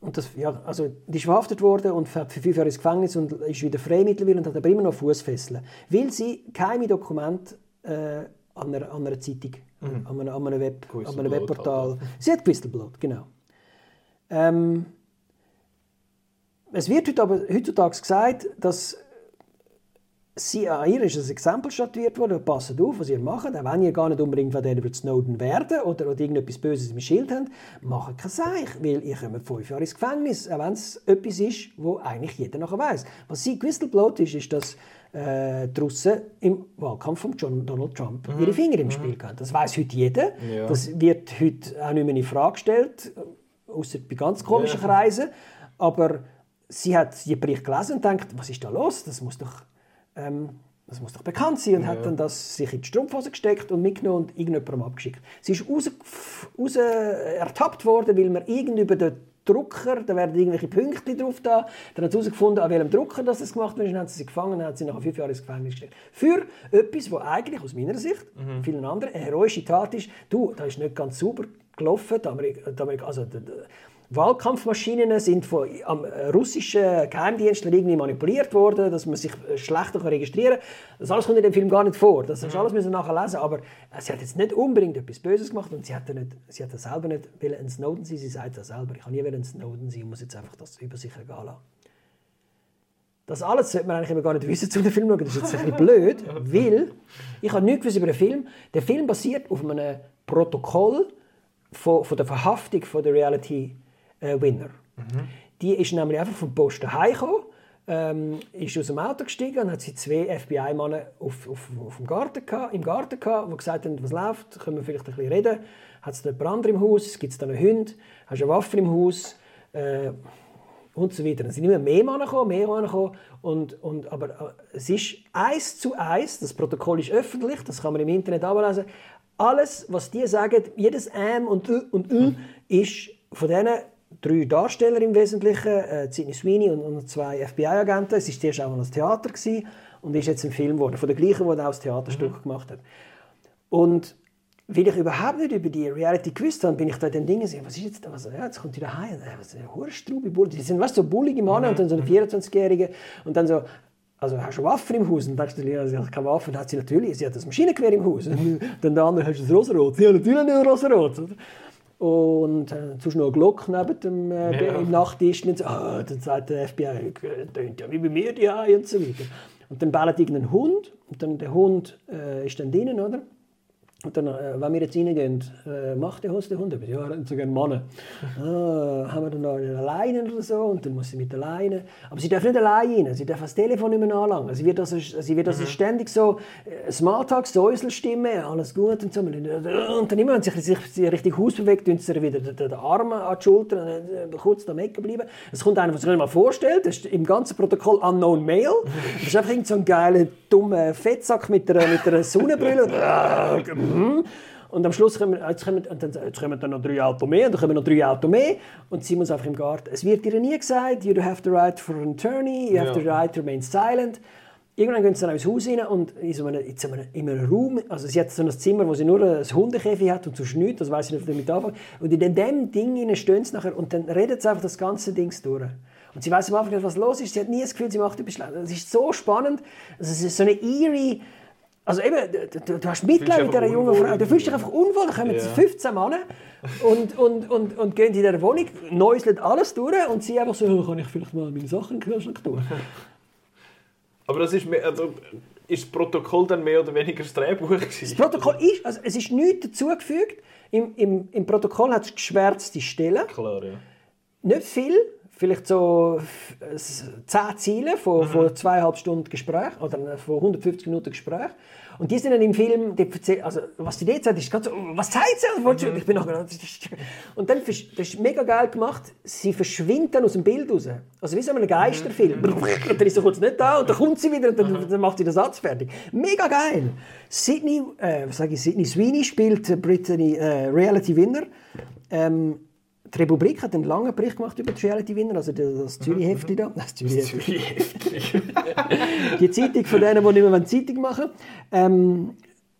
und das, ja, also die ist verhaftet worden und für fünf Jahre ins Gefängnis und ist wieder frei mittlerweile und hat aber immer noch Fußfesseln. Weil sie keine Dokumente äh, an, einer, an einer Zeitung, mhm. an, einem, an einem, Web, an einem Webportal. Sie hat Whistleblowed, genau. Ähm, es wird heutzutage gesagt, dass sie, an ihr ist ein Exempel statuiert worden, passt auf, was ihr macht, auch wenn ihr gar nicht unbedingt von Edward Snowden werden oder, oder irgendetwas Böses im Schild habt, macht kein Seich, weil ihr kommt fünf Jahre ins Gefängnis, auch wenn es etwas ist, wo eigentlich jeder nachher weiß. Was sie gewistelt ist, ist, dass äh, die Russen im Wahlkampf von John, Donald Trump mhm. ihre Finger im mhm. Spiel hatten. Das weiß heute jeder. Ja. Das wird heute auch nicht mehr in Frage gestellt, außer bei ganz komischen ja. Kreisen. Aber sie hat den Bericht gelesen und denkt, was ist da los? Das muss doch ähm, das muss doch bekannt sein, und hat dann das sich in die Strumpfhose gesteckt und mitgenommen und irgendjemandem abgeschickt. Sie ist raus, raus ertappt worden, weil man irgendwie über den Drucker, da werden irgendwelche Punkte drauf da. Dann hat sie herausgefunden, an welchem Drucker das gemacht wird, dann hat sie sie gefangen und hat sie nach fünf Jahren ins Gefängnis gestellt. Für etwas, was eigentlich aus meiner Sicht, mhm. vielen anderen, eine heroische Tat ist. Du, da ist nicht ganz sauber gelaufen. Die Amerik also, Wahlkampfmaschinen sind von am russischen Geheimdiensten irgendwie manipuliert worden, dass man sich schlechter registrieren kann. Das alles kommt in dem Film gar nicht vor. Das hast du alles müssen nachher lesen. Aber sie hat jetzt nicht unbedingt etwas Böses gemacht und sie hat, nicht, sie hat selber nicht ein Snowden sein. Sie sagt das selber. Ich kann nie ein Snowden sein. Ich muss jetzt einfach das über sich ergehen lassen. Das alles sollte man eigentlich gar nicht wissen zu dem Film schauen. Das ist jetzt ein bisschen blöd, [LAUGHS] weil ich habe nichts über den Film. Der Film basiert auf einem Protokoll von, von der Verhaftung von der Reality äh, Winner. Mhm. Die ist nämlich einfach vom Posten heimgekommen, ähm, ist aus dem Auto gestiegen und hat sie zwei FBI-Männer auf, auf, auf dem Garten gehabt, im Garten gehabt, die gesagt haben, was läuft, können wir vielleicht ein bisschen reden. Hat es dort Brand im Haus, gibt es da einen Hund, hast du eine Waffe im Haus äh, und so weiter. Dann sind immer mehr Männer gekommen, mehr Männer gekommen und, und, aber äh, es ist eins zu eins, das Protokoll ist öffentlich, das kann man im Internet ablesen, alles, was die sagen, jedes M und Ü und Ü, ist von diesen drei Darsteller im Wesentlichen, äh, Sidney Sweeney und, und zwei FBI-Agenten. Es war zuerst auch noch ein Theater gewesen und ist jetzt ein Film geworden, von der gleichen, der auch das Theaterstück mhm. gemacht hat. Und weil ich überhaupt nicht über die Reality gewusst habe, bin ich da den Dingen gesehen, was ist jetzt da, was, ja, jetzt kommt die daheim, was ist Hurstrube, die sind was so bullige Männer mhm. und dann so eine 24-Jährige mhm. und dann so, also hast du Waffen im Haus? Und dann sagst du, ja, sie hat keine Waffen. Dann hat sie natürlich, sie hat das Maschinengewehr im Haus. [LAUGHS] Und dann der andere, hast du das Rosarot? Ja, natürlich nicht Rosarot. Und äh, sonst noch eine Glocke neben dem äh, ja. im Nachttisch. Und so, oh, dann sagt der FBI, tönt ja wie bei mir die und so weiter. Und dann bellt irgendein Hund. Und dann der Hund äh, ist dann drinnen, oder? Und dann, äh, wenn wir jetzt reingehen, äh, macht der Hund der Hund etwas? Ja, er hat so gerne Männer. ah, haben wir dann noch eine Leine oder so? Und dann muss sie mit der Leine. Aber sie darf nicht allein rein. Sie darf das Telefon nicht mehr anlangen. Sie wird also, sie wird also mhm. ständig so äh, Smalltalk, Säuselstimme, alles gut und so. Und dann immer, wenn sie sich, richtig Haus bewegt, tun sie wieder den, den Arm an die Schulter, äh, kurz da bleiben. Es kommt einer, was sich nicht mal vorstellt. Das ist im ganzen Protokoll Unknown Male. Das ist einfach so ein geiler, dummer Fettsack mit einer, mit einer Sonnenbrille. [LAUGHS] [LAUGHS] Mhm. Und am Schluss kommen, jetzt kommen, jetzt kommen dann noch drei Autos mehr, und dann kommen noch drei Autos mehr und sie muss einfach im Garten. Es wird ihr nie gesagt, you have the right for an attorney, you have the right to remain silent. Irgendwann gehen sie dann ins Haus rein und in, so einem, in, einem, in einem Raum, also sie hat so ein Zimmer, wo sie nur ein Hundekäfig hat und sonst nichts, das weiß ich nicht, damit anfangen. Und in dem Ding stehen sie nachher und dann redet sie einfach das ganze Ding durch. Und sie weiß am Anfang nicht, was los ist. Sie hat nie das Gefühl, sie macht etwas Schlechtes. Es ist so spannend. Also es ist so eine eerie also eben, du, du hast Mitleid mit dieser jungen Frau. Du fühlst dich einfach unwohl. Da kommen ja. 15 Männer und, und, und, und gehen in dieser Wohnung, neuseln alles durch und sie einfach so, oh, kann ich vielleicht mal meine Sachen in den Kühlschrank tun. [LAUGHS] Aber das ist, mehr, also, ist das Protokoll dann mehr oder weniger das Drehbuch gewesen? Das Protokoll ist, also es ist nichts dazugefügt. Im, im, Im Protokoll hat es geschwärzte Stellen. Klar, ja. Nicht viel, vielleicht so zehn Ziele von, mhm. von zweieinhalb Stunden Gespräch oder von 150 Minuten Gespräch. Und die sind dann im Film, die also was die dort sagt, ist ganz so, was zeigt sie? Mhm. Ich bin noch, und dann, das ist mega geil gemacht, sie verschwindet dann aus dem Bild raus. Also wie so ein Geisterfilm. Mhm. Und dann ist sie kurz nicht da und dann kommt sie wieder und dann, dann macht sie den Satz fertig. Mega geil. Sydney, äh, was sage ich, Sydney Sweeney spielt Brittany äh, Reality Winner. Ähm, die Republik hat einen langen Bericht gemacht über die Reality-Winner, also das Zürich-Heftli da. Das Zürich-Heftli. [LAUGHS] die Zeitung von denen, die nicht mehr Zeitung machen ähm,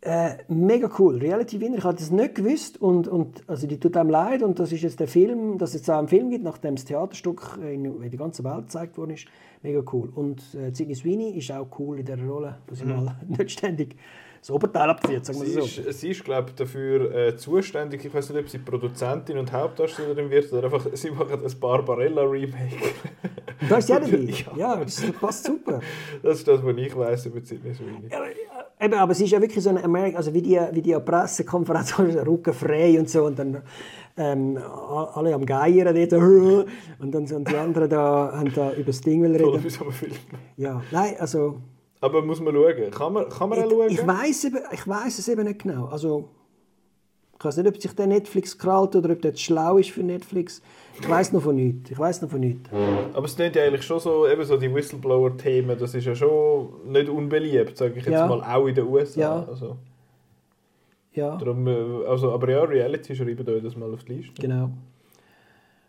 äh, mega cool. Reality-Winner, ich hatte das nicht gewusst und, und also die tut einem leid und das ist jetzt der Film, dass es jetzt auch einen Film gibt, nachdem das Theaterstück in, in der ganzen Welt gezeigt worden ist. Mega cool. Und äh, Sidney Sweeney ist auch cool in dieser Rolle, dass sie mhm. mal [LAUGHS] nicht ständig das Oberteil abzieht, sagen wir sie so. Ist, sie ist, glaube ich, dafür äh, zuständig. Ich weiß nicht, ob sie Produzentin und Hauptdarstellerin wird oder einfach, [LAUGHS] sie machen ein Barbarella-Remake. Da ist sie auch dabei. [LAUGHS] Ja, ja das passt super. Das ist das, was ich weiß über Sidney Sweeney. Ja, eben, aber sie ist ja wirklich so eine Amerika, also wie die, wie die Pressekonferenz, [LAUGHS] Rücken frei und so und dann ähm, alle am Geiern dort, und dann sind die anderen da, haben da über das Ding reden. Toll, ja, nein, also aber muss man schauen. Kann man, kann man auch schauen? Ich weiß ich weiss es eben nicht genau. Also, Ich weiß nicht, ob sich der Netflix krallt oder ob der schlau ist für Netflix. Ich weiß noch von nichts. Ich weiß noch von nichts. Aber es sind ja eigentlich schon so, eben so die Whistleblower-Themen, das ist ja schon nicht unbeliebt, sage ich jetzt Ja. mal, auch in den USA. Ja. Also, Ja, darum, äh, also, aber ja, Reality schreiben euch das mal auf die Liste. genau.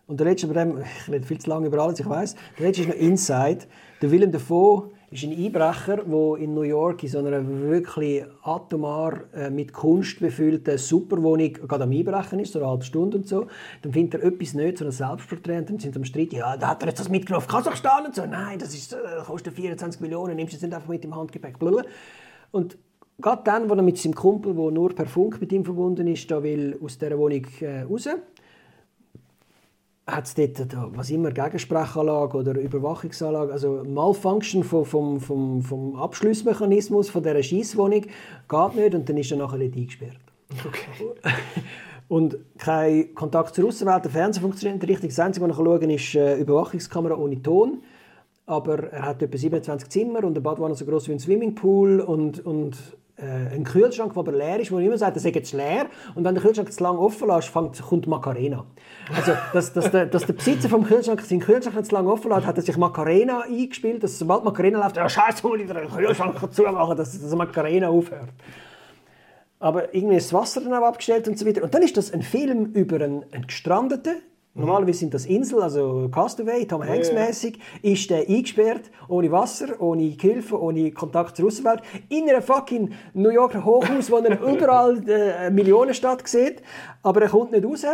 Und der letzte, dem, ich rede viel zu lange über alles, ich weiß. Der letzte ist noch Inside. Der Willem Dafoe ist ein Einbrecher, der in New York in so einer wirklich atomar äh, mit Kunst befüllten Superwohnung gerade am Einbrechen ist, so eine halbe Stunde und so. Dann findet er etwas nicht, so ein Selbstporträt, und dann sind am Streit, ja, da hat er jetzt das mitgenommen auf Kasachstan und so. Nein, das ist, äh, kostet 24 Millionen, nimmst du es nicht einfach mit im Handgepäck. Blablabla. Und gerade dann, wo er mit seinem Kumpel, der nur per Funk mit ihm verbunden ist, da will aus dieser Wohnung äh, raus, hat es dort, was immer, Gegensprechanlage oder Überwachungsanlage, also Malfunction vom, vom, vom, vom Abschlussmechanismus von dieser Scheisswohnung geht nicht und dann ist er nachher nicht eingesperrt. Okay. [LAUGHS] Und kein Kontakt zur Außenwelt, der Fernseher funktioniert nicht richtig. Das Einzige, was ich schauen kann, ist äh, Überwachungskamera ohne Ton. Aber er hat etwa 27 Zimmer und eine Badwanne so groß wie ein Swimmingpool und, und äh, ein Kühlschrank, der aber leer ist, wo immer sagt, er sei jetzt leer. Und wenn der Kühlschrank zu lange offen lässt, fängt, kommt Macarena. Also, dass, dass, der, dass der Besitzer vom Kühlschrank seinen Kühlschrank zu lange offen lässt, hat er sich Macarena eingespielt, dass sobald Macarena läuft, ja scheiße, hol ich den Kühlschrank [LAUGHS] zumachen, dass, dass Macarena aufhört. Aber irgendwie ist das Wasser dann auch abgestellt und so weiter. Und dann ist das ein Film über einen, einen Gestrandeten. Normalerweise sind das Inseln, also Castaway, Tom Hanks ja. mäßig, ist der eingesperrt, ohne Wasser, ohne Hilfe, ohne Kontakt zur Außenwelt, in einem fucking New Yorker Hochhaus, wo er überall äh, eine Millionenstadt sieht, aber er kommt nicht raus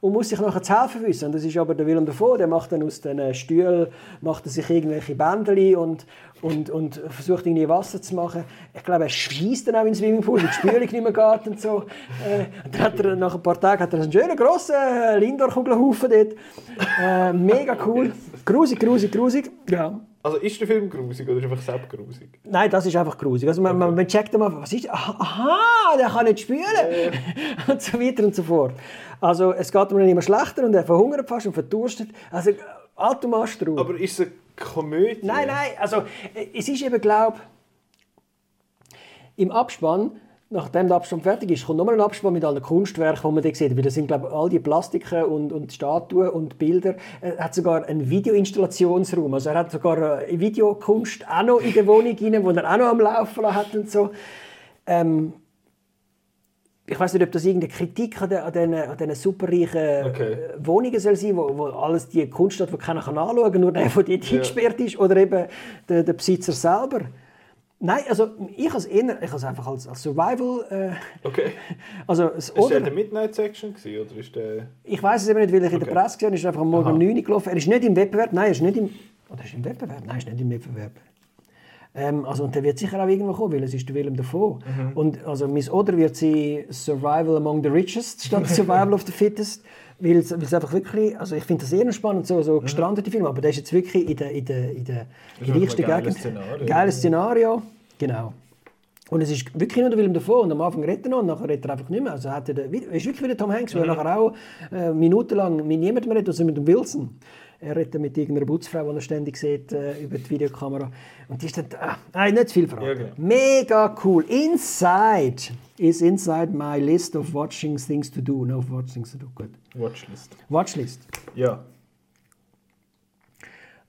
und muss sich nachher zu helfen wissen. Das ist aber der Willem Dafoe, der macht dann aus den Stühlen macht sich irgendwelche Bändeli und, und, und versucht irgendwie Wasser zu machen. Ich glaube, er schießt dann auch ins Swimmingpool, weil die Spülung nicht mehr geht und so. Äh, und dann hat er, nach ein paar Tagen hat er einen schönen grossen äh, Lindor-Kugelhaufen dort. Äh, mega cool. Grusig, grusig, grusig. Ja. Also ist der Film grusig oder ist einfach selbst grusig? Nein, das ist einfach grusig. Also man, man, man checkt mal, was ist Aha, aha, der kann nicht spülen. [LAUGHS] und so weiter und so fort. Also es geht ihm dann immer schlechter und er verhungert fast und verdurstet. Also Automastrau. Aber ist es eine Komödie? Nein, nein, also äh, es ist eben, glaube im Abspann, nachdem der Abspann fertig ist, kommt nochmal ein Abspann mit allen Kunstwerken, die man da sieht. Weil das sind, glaube all die Plastiken und, und Statuen und Bilder. Er hat sogar einen Videoinstallationsraum. Also er hat sogar äh, Videokunst auch noch in der Wohnung rein, wo er auch noch am Laufen hat und so. Ähm, ich weiß nicht, ob das irgendeine Kritik an, den, an diesen, an diesen superreichen Okay. äh, Wohnungen soll sein, wo, wo alles die Kunst hat, die keiner kann anschauen kann, nur der, der dort eingesperrt ist, oder eben der, der Besitzer selber. Nein, also ich als eher, ich als einfach als, als Survival, äh, Okay. [LAUGHS] also Ist der oder, in der Midnight Section gewesen, oder ist der... ich weiß es eben nicht, weil ich in der Okay. Presse gesehen ist einfach am Morgen Aha. um 9 Uhr gelaufen. Er ist nicht im Wettbewerb, nein, er ist nicht im, oder ist im Wettbewerb? Nein, er ist nicht im Wettbewerb. Ähm, also, und der wird sicher auch irgendwo kommen, weil es ist der Willem davon. Mhm. Und also Miss Oder wird sie Survival Among the Richest statt Survival of the Fittest, [LAUGHS] weil es, einfach wirklich, also ich finde das eher spannend, so, Mhm. so gestrandete Filme, aber der ist jetzt wirklich in der, in der, in der reichsten Gegend. Szenario. Geiles Szenario, genau. Und es ist wirklich nur der Willem davon und am Anfang redet er noch und nachher redet er einfach nicht mehr. Also hat er, den- er ist wirklich wie der Tom Hanks, weil er nachher auch äh, minutenlang mit niemandem redet, außer mit dem Wilson. Er redet mit irgendeiner Putzfrau, die er ständig sieht äh, über die Videokamera. Und die ist dann, ah, nein, nicht zu viel verraten. Ja, genau. Mega cool. Inside is inside my list of watching things to do. No, watch things to do, gut. Watchlist. Watchlist. Ja.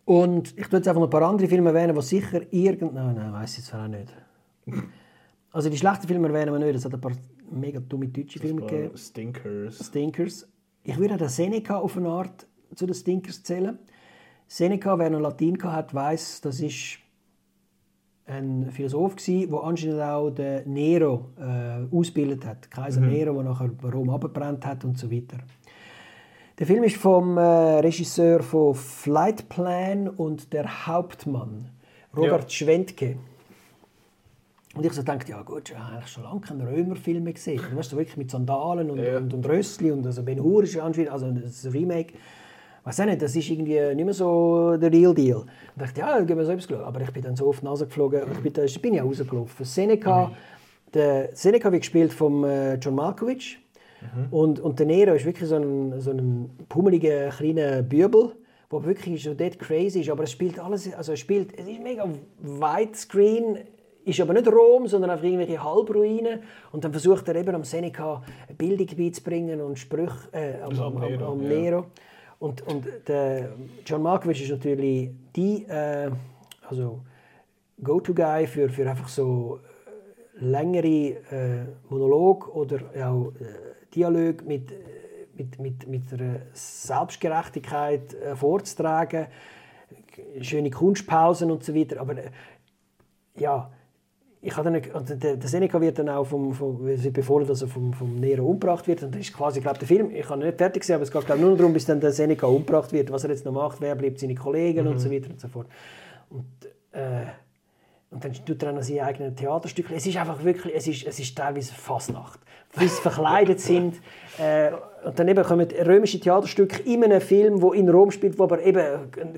Und ich tue jetzt einfach noch ein paar andere Filme erwähnen, die sicher irgend... Nein, nein, weiss ich jetzt auch nicht. [LAUGHS] Also die schlechten Filme erwähnen wir nicht. Es hat ein paar mega dumme deutsche Filme gegeben. Stinkers. Stinkers. Ich würde auch den Seneca auf eine Art zu den Stinkers zählen. Seneca, wer noch Latein hat, weiß, das ist ein Philosoph gsi, der anscheinend auch den Nero äh, ausgebildet hat. Kaiser Nero, der nachher Rom abgebrannt hat und so weiter. Der Film ist vom äh, Regisseur von Flight Plan und der Hauptmann, Robert Ja. Schwentke. Und ich so dachte, ja gut, ich habe schon lange keine Römerfilme gesehen. Du weißt, so wirklich mit Sandalen und, Ja. und, und Rössli und also Ben Hur ist anscheinend, also das Remake. Weiß auch nicht, das ist irgendwie nicht mehr so der Real Deal. Und ich dachte, ja, dann gehen wir selbst schauen. Aber ich bin dann so auf die Nase geflogen und ich bin, da ich bin ja rausgelaufen. Seneca, der Seneca wird gespielt von äh, John Malkovich. Und, und der Nero ist wirklich so ein, so ein pummeliger, kleiner Bübel, der wirklich so dead crazy ist. Aber es spielt alles, also es spielt, es ist mega widescreen, ist aber nicht Rom, sondern einfach irgendwelche Halbruinen. Und dann versucht er eben am Seneca eine Bildung beizubringen und Sprüche äh, am, am, am, Nero, am ja. Und, und der John Malkovich ist natürlich die, äh, also Go-To-Guy für, für einfach so äh, längere äh, Monolog oder auch äh, Dialog mit, äh, mit, mit, mit einer Selbstgerechtigkeit äh, vorzutragen, schöne Kunstpausen und so weiter. Aber äh, ja, ich habe dann, und der, der Seneca wird dann auch vom, vom befohlen, dass er vom, vom Nero umgebracht wird. Und das ist quasi, glaube der Film, ich habe ihn nicht fertig gesehen, aber es geht glaube nur noch darum, bis dann der Seneca umgebracht wird, was er jetzt noch macht, wer bleibt seine Kollegen und so weiter und so fort. Und, äh, und dann tut er auch noch seine eigenen Theaterstücke. Es ist einfach wirklich, es ist, es ist teilweise Fasnacht. Wie sie verkleidet sind. Äh, und dann eben kommen römische Theaterstücke in einem Film, wo in Rom spielt, wo aber eben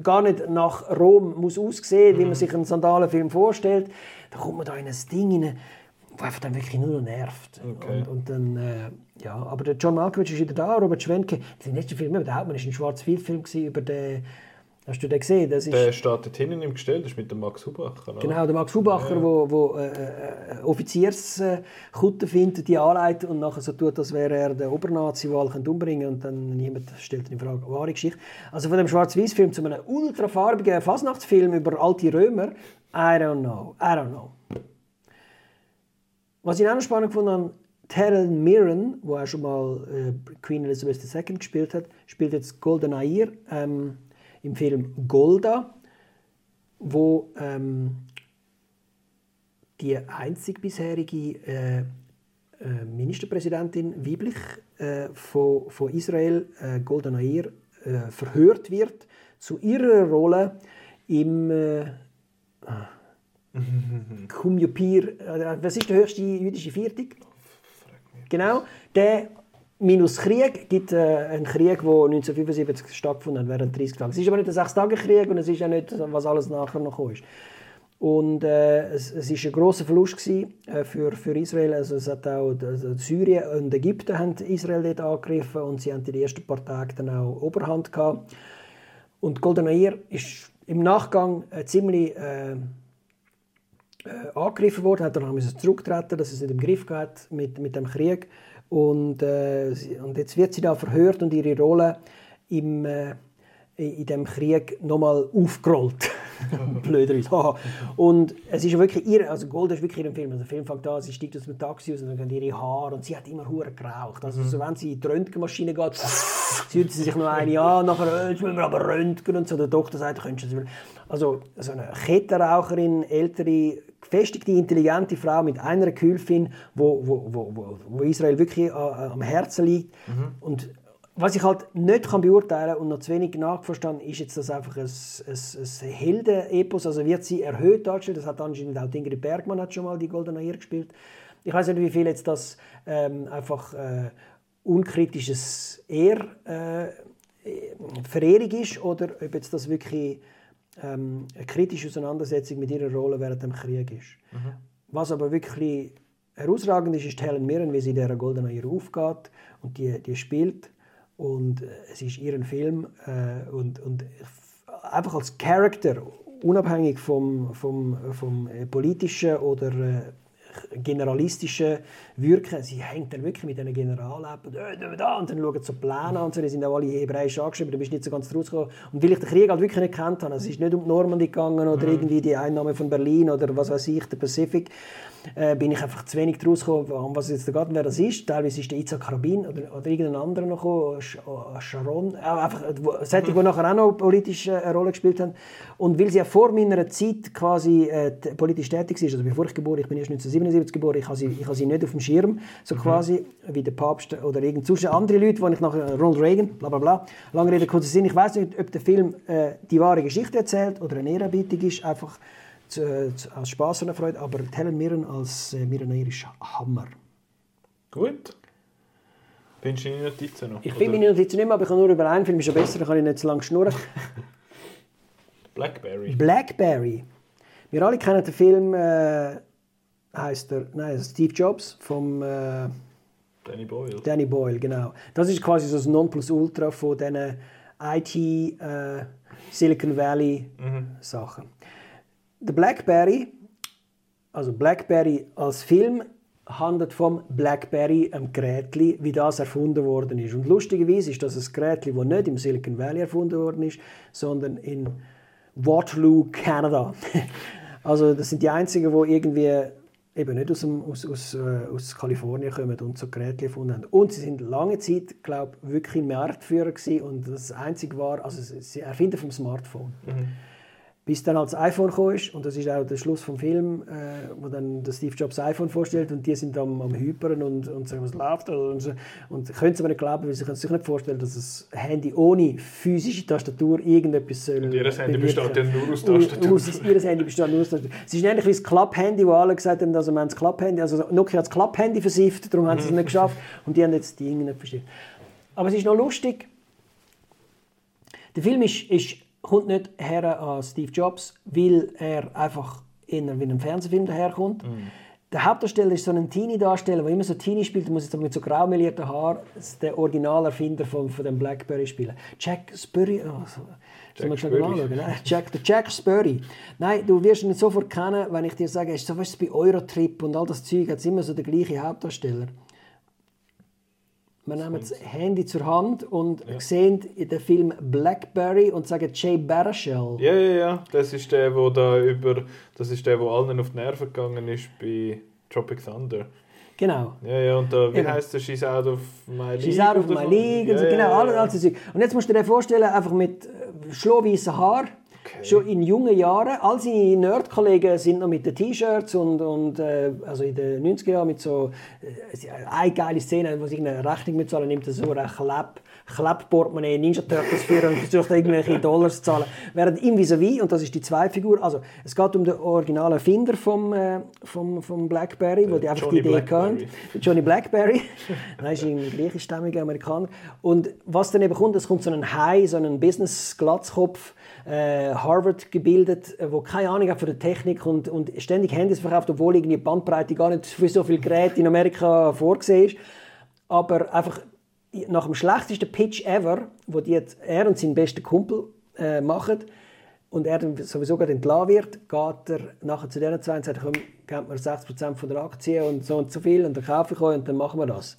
gar nicht nach Rom muss aussehen, wie man sich einen Sandalenfilm vorstellt. Da kommt man da in ein Ding rein, wo einfach dann wirklich nur noch nervt. Okay. Und, und dann, äh, ja, aber der John Malkovich ist wieder da, Robert Schwenke. Der letzte Film, der Hauptmann, ist ein Schwarz-Weiß-Film gewesen über den, hast du den gesehen? Das ist, Der steht dort hinten im Gestell, das ist mit dem Max Hubacher. Genau, der Max Hubacher, Ja. wo, wo äh, äh, Offizierskutten findet, die anleitet und nachher so tut, als wäre er der Obernazi, der alle umbringen und dann niemand stellt ihn in Frage. Wahre Geschichte. Also von dem Schwarz-Weiß-Film zu einem ultrafarbigen Fasnachtsfilm über alte Römer, I don't know, I don't know. Was ich auch noch spannend gefunden habe, Helen Mirren, wo auch schon mal äh, Queen Elizabeth II gespielt hat, spielt jetzt Golden Air ähm, im Film Golda, wo ähm, die einzig bisherige äh, äh, Ministerpräsidentin weiblich äh, von, von Israel, äh, Golda Meir, äh, verhört wird zu ihrer Rolle im äh, Kumjupir, äh, was ist der höchste jüdische Viertig? Genau, der minus Krieg gibt äh, einen Krieg, der 1975 stattgefunden hat, während 30 Tagen. Es ist aber nicht ein Sechstagekrieg und es ist auch nicht, was alles nachher noch ist. Und äh, es, es ist ein großer Verlust gewesen, äh, für, für Israel. Also es hat auch also Syrien und Ägypten haben Israel dort angegriffen und sie haben den ersten paar Tagen dann auch Oberhand gehabt. Und Golden Ear ist im Nachgang äh, ziemlich äh, äh, angegriffen worden, hat dann zurücktreten, dass es nicht im Griff hat mit, mit dem Krieg. Und, äh, und jetzt wird sie da verhört und ihre Rolle im, äh, in dem Krieg nochmal aufgerollt. [LAUGHS] Blöderweise. und es ist wirklich ihr, also Gold ist wirklich ihren Film. Also der Film fängt an, sie steigt aus dem Taxi aus und dann gehen ihre Haare und sie hat immer hure geraucht. Also so, wenn sie in die Röntgenmaschine geht, [LAUGHS] zieht sie sich noch eine an, nachher, äh, jetzt müssen wir aber röntgen und so. Der Doktor sagt, könntest du das Also so eine Kettenraucherin, ältere, gefestigte, intelligente Frau mit einer Kühlfin, wo, wo, wo, wo, Israel wirklich äh, am Herzen liegt. Und was ich halt nicht kann beurteilen und noch zu wenig nachverstanden, ist jetzt das einfach ein, ein, ein Heldenepos. Also wird sie erhöht dargestellt. Das hat anscheinend auch Ingrid Bergmann hat schon mal die Goldene Ehr gespielt. Ich weiß nicht, wie viel jetzt das ähm, einfach äh, unkritisches Ehr äh, Verehrung ist oder ob jetzt das wirklich ähm, eine kritische Auseinandersetzung mit ihrer Rolle während dem Krieg ist. Was aber wirklich herausragend ist, ist Helen Mirren, wie sie in dieser Goldenen Ehe aufgeht und die, die spielt. Und äh, es ist ihren Film äh, und, und einfach als Charakter, unabhängig vom, vom, vom äh, politischen oder äh, generalistischen Wirken. Sie hängt dann wirklich mit diesen und, äh, da, und dann schauen sie so Pläne an. und So. Die sind auch alle hebräisch angeschrieben, da bist du nicht so ganz rausgekommen. Und weil ich den Krieg halt wirklich nicht kennt habe, also es ist nicht um die Normandie gegangen oder irgendwie die Einnahme von Berlin oder was weiß ich, der Pazifik, äh, bin ich einfach zu wenig rausgekommen, um was jetzt da geht und wer das ist. Teilweise ist der Isaac Rabin oder, oder irgendein anderer noch gekommen, äh, Sharon, äh, einfach äh, wo- solche, die nachher auch noch politisch äh, eine Rolle gespielt haben. Und weil sie ja vor meiner Zeit quasi äh, politisch tätig ist, also bevor ich geboren ich bin erst 1977 geboren, ich habe sie, ich habe sie nicht auf dem Schirm, so quasi wie der Papst oder irgend sonst andere Leute, wo ich nachher Ronald Reagan, bla bla bla, lange Rede kurzer Sinn, ich weiß nicht, ob der Film äh, die wahre Geschichte erzählt oder eine Ehrerbietung ist, einfach aus Spaß und Freude, aber Helen Mirren als äh, Mirren ist Hammer. Gut. Findest du deine Notizen noch? Ich finde meine Notizen nicht mehr, aber ich kann nur über einen Film, ist ja besser, dann kann ich nicht zu lange schnurren. [LAUGHS] Blackberry. Blackberry. Wir alle kennen den Film, äh, heißt er, nein, Steve Jobs vom äh, Danny Boyle. Danny Boyle, genau. Das ist quasi so das Nonplusultra von diesen IT äh, Silicon Valley Sachen. Der Blackberry also Blackberry als Film handelt vom Blackberry, einem Gerät, wie das erfunden worden ist. Und lustigerweise ist das ein Gerät, das nicht im Silicon Valley erfunden worden ist, sondern in Waterloo, Kanada. [LAUGHS] also das sind die einzigen, die irgendwie eben nicht aus, dem, aus, aus, äh, aus Kalifornien kommen und so Geräte erfunden haben. Und sie sind lange Zeit, glaube wirklich Marktführer gewesen und das Einzige war, also sie Erfinder vom Smartphone. Mhm bis dann als iPhone kam und das ist auch der Schluss vom Film, äh, wo dann der Steve Jobs das iPhone vorstellt und die sind am, am Hyperen und, und sagen, was läuft und, so. und können es aber nicht glauben, weil sie können sich nicht vorstellen, dass ein Handy ohne physische Tastatur irgendetwas soll und ihr Handy besteht ja nur aus Tastatur. Aus, ihr Handy besteht nur aus Tastatur. Es ist ähnlich wie das Club-Handy, wo alle gesagt haben, also wir haben das Club-Handy, also Nokia hat das Club-Handy versifft, darum haben sie es nicht geschafft und die haben jetzt die Dinge nicht verstanden. Aber es ist noch lustig, der Film ist, ist kommt nicht her an Steve Jobs, weil er einfach eher wie ein Fernsehfilm daherkommt. Mm. Der Hauptdarsteller ist so ein Teenie-Darsteller, der immer so Teenie spielt, muss jetzt mit so graumelierten Haaren der Originalerfinder von, von dem Blackberry spielen. Jack Spurry, oh, so, Jack, Spurry. Jack, der Jack Spurry. Nein, du wirst ihn sofort kennen, wenn ich dir sage, ist so, weißt bei Eurotrip und all das Zeug hat immer so der gleiche Hauptdarsteller. Wir nehmen das Handy zur Hand und ja. sehen in dem Film Blackberry und sagen Jay Baruchel. Ja, ja, ja. Das ist der, wo da über, das ist der, wo allen auf die Nerven gegangen ist bei Tropic Thunder. Genau. Ja, ja, und da, wie Eben. heißt der She's Out of My League? She's Out of My League so, ja, genau, ja, ja. alles, alles Und jetzt musst du dir vorstellen, einfach mit äh, schlohweißen Okay. Schon in jungen Jahren. All seine Nerd-Kollegen sind noch mit den T-Shirts und, und äh, also in den 90er Jahren mit so äh, eine geile Szene, wo sich eine Rechnung mitzahlen nimmt, so ein Klepp, Klepp-Portemonnaie, Ninja Turtles führen und versucht irgendwelche Dollars zu zahlen. Während ihm vis-à-vis, und das ist die zweite Figur, also es geht um den originalen Erfinder vom, äh, vom, vom Blackberry, wo die einfach Johnny die Idee hatten. Johnny Blackberry. [LAUGHS] Nein, ist ein griechischstämmiger Amerikaner. Und was dann eben kommt, es kommt so ein Hai, so ein Business-Glatzkopf, äh, Harvard gebildet, äh, wo keine Ahnung hat von der Technik und, und ständig Handys verkauft, obwohl irgendwie die Bandbreite gar nicht für so viele Geräte in Amerika vorgesehen ist. Aber einfach nach dem schlechtesten Pitch ever, wo die jetzt, er und sein bester Kumpel äh, machen, und er dann sowieso gerade entlassen wird, geht er nachher zu diesen zwei und sagt, komm, gebt mir 60% von der Aktie und so und so viel und dann kaufe ich euch und dann machen wir das.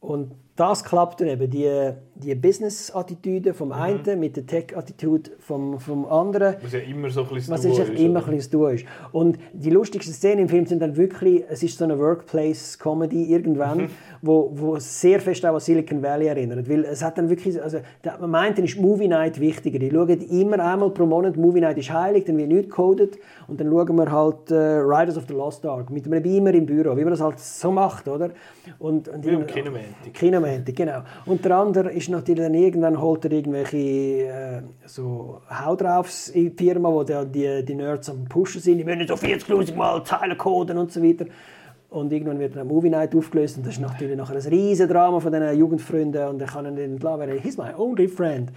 Und das klappt dann eben, die, die Business-Attitüde vom mhm. einen mit der Tech-Attitüde vom, vom anderen. Was ja immer so ein bisschen Was ist, immer ein bisschen ist. Und die lustigsten Szenen im Film sind dann wirklich, es ist so eine Workplace-Comedy irgendwann, mhm. wo, wo sehr fest auch an Silicon Valley erinnert. Weil es hat dann wirklich, also man meint, dann ist Movie Night wichtiger. Die schauen immer einmal pro Monat, Movie Night ist heilig, dann wird nichts coded und dann schauen wir halt äh, Riders of the Lost Ark mit einem Beamer im Büro, wie man das halt so macht, oder? Und, und wie im Kinomantik. Kinomantik, genau. Und der andere ist natürlich dann irgendwann holt er irgendwelche äh, so in die Firma, wo die, die Nerds am Pushen sind. Die müssen so 40.000 Mal Teile coden und so weiter. Und irgendwann wird eine Movie Night aufgelöst und das ist natürlich nachher ein riesen Drama von diesen Jugendfreunden und er kann ihn entlassen werden. He's my only friend.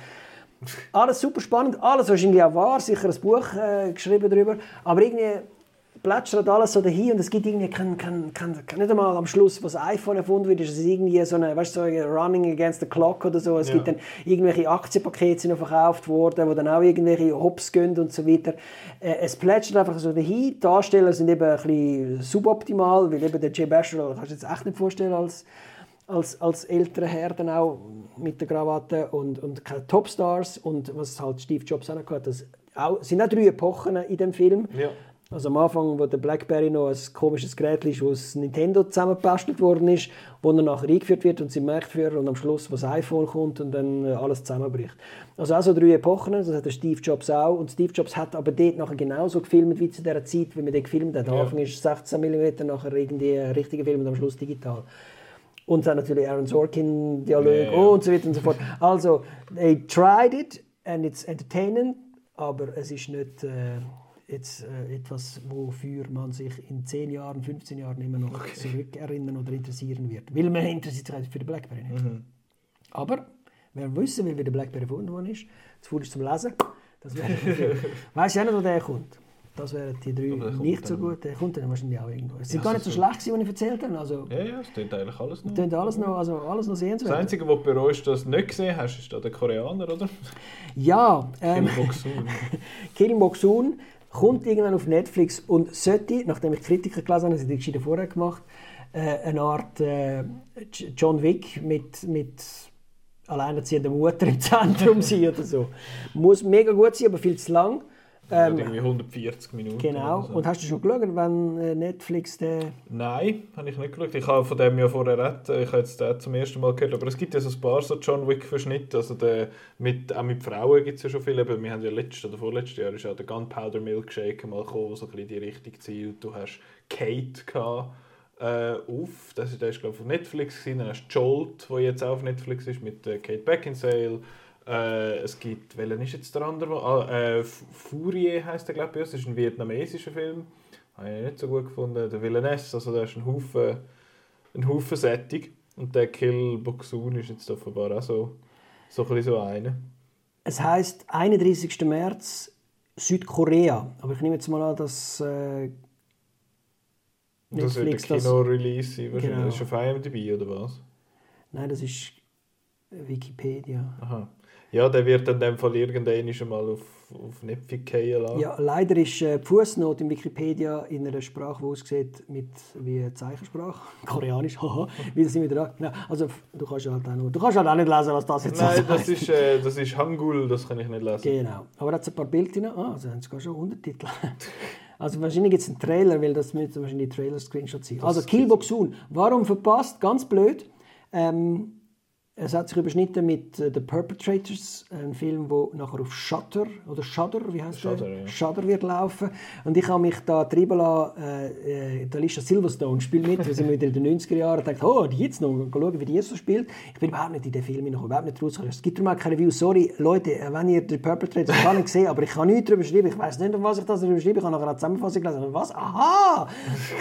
Alles super spannend, alles wahrscheinlich auch wahr, sicher ein Buch äh, geschrieben darüber, aber irgendwie plätschert alles so dahin und es gibt irgendwie kein, kein, kein, nicht einmal am Schluss, was iPhone erfunden wird, ist es irgendwie so eine, weißt so eine Running against the clock oder so. Es ja. gibt dann irgendwelche Aktienpakete, die verkauft wurden, wo dann auch irgendwelche Hops gehen und so weiter. Äh, es plätschert einfach so dahin. Die Darsteller sind eben ein bisschen suboptimal, weil eben der Jay Basher, kannst du jetzt echt nicht vorstellen als als, als älterer Herr dann auch mit der Krawatte und, und keine Topstars und was halt Steve Jobs auch noch hat, das auch, sind auch drei Epochen in dem Film. Ja. Also am Anfang, wo der BlackBerry noch ein komisches Gerät ist, wo das Nintendo zusammengebastelt worden ist, wo er nachher eingeführt wird und sie Marktführer und am Schluss, wo das iPhone kommt und dann äh, alles zusammenbricht. Also auch so drei Epochen, das hat der Steve Jobs auch. Und Steve Jobs hat aber dort nachher genauso gefilmt wie zu dieser Zeit, wie man den gefilmt hat. Am ja. Anfang ist 16 mm, nachher irgendwie ein richtiger Film und am Schluss digital. Und dann natürlich Aaron Sorkin-Dialog ja, ja. und so weiter und so fort. Also, they tried it and it's entertaining, aber es ist nicht... Äh, jetzt äh, etwas, wofür man sich in 10 Jahren, 15 Jahren immer noch okay. zurückerinnern oder interessieren wird. Weil man interessiert sich halt für die Blackberry nicht. Mhm. Aber wer wissen will, wie der Blackberry gefunden worden ist, zu faul ist zum Lesen. Das wäre Weißt du auch nicht, wo der kommt? Das wären die drei nicht so gut. Der kommt dann wahrscheinlich auch irgendwo. Es sind ja, gar nicht so schlecht, was ich erzählt habe. Also, ja, ja, es klingt eigentlich alles noch. Es alles noch, also alles noch sehenswert. Das Einzige, was du bereust, dass du nicht gesehen hast, ist der Koreaner, oder? Ja. Ähm, [LAUGHS] Kim Bok-soon. Kim Bok-soon kommt irgendwann auf Netflix und sollte, nachdem ich Kritiker gelesen habe, ich die vorher gemacht, äh, eine Art äh, John Wick mit, mit alleinerziehender Mutter im Zentrum [LAUGHS] sein oder so. Muss mega gut sein, aber viel zu lang. Ähm, irgendwie 140 Minuten. Genau. So. Und hast du schon geschaut, wenn äh, Netflix den... Nein, habe ich nicht geschaut. Ich habe von dem ja vorher redet. Ich habe jetzt den zum ersten Mal gehört. Aber es gibt ja so ein paar so John Wick-Verschnitte. Also der, mit, auch mit Frauen gibt es ja schon viele. Aber wir haben ja letztes oder vorletztes Jahr ist ja der Gunpowder Milkshake mal gekommen, so ein bisschen in die Richtung zielt. Du hast Kate gehabt, äh, auf. Das, das ist glaube ich auf Netflix gewesen. Dann hast du Jolt, der jetzt auch auf Netflix ist, mit äh, Kate Beckinsale. Äh, es gibt, welcher ist jetzt der andere? Ah, äh, Furie heisst der, glaube ich. Das ist ein vietnamesischer Film. Habe ich nicht so gut gefunden. Der Villainess, also da ist ein Haufen, ein Haufen Sättig. Und der Kill Boxun ist jetzt offenbar auch so, so ein so einer. Es heisst 31. März Südkorea. Aber ich nehme jetzt mal an, dass äh, Netflix das wird ein Kino-Release sein. Genau. Das ist auf IMDb oder was? Nein, das ist Wikipedia. Aha. Ja, der wird dann in dem Fall irgendwann mal auf, auf Netflix fallen lassen. Ja, leider ist äh, die Fußnote in Wikipedia in einer Sprache, die aussieht mit wie Zeichensprache, [LAUGHS] koreanisch, haha, [LAUGHS] wie das immer da. Also du kannst halt auch du kannst halt auch nicht lesen, was das jetzt Nein, das ist, äh, das ist Hangul, das kann ich nicht lesen. Genau, aber da hat ein paar Bilder, ah, also haben sogar schon Untertitel. [LAUGHS] Also wahrscheinlich gibt es einen Trailer, weil das müssen wahrscheinlich Trailer-Screenshots sein. Also Killboxun, warum verpasst? Ganz blöd. Ähm, es hat sich überschnitten mit äh, The Perpetrators, ein Film, der nachher auf Shutter oder Shudder, wie heißt Shudder, der? Ja. Shudder wird laufen. Und ich habe mich da treiben lassen, äh, äh, Alicia Silverstone spielt mit, wir sind wieder in den 90er Jahren, und dachte, oh, die jetzt noch, schauen, wie die so spielt. Ich bin überhaupt nicht in den Film noch überhaupt nicht rausgekommen. Es gibt darum auch keine Review. Sorry, Leute, äh, wenn ihr The Perpetrators gar nicht gesehen aber ich kann nichts darüber schreiben. Ich weiß nicht, was ich da darüber schreibe. Ich habe nachher eine Zusammenfassung gelesen. Was? Aha!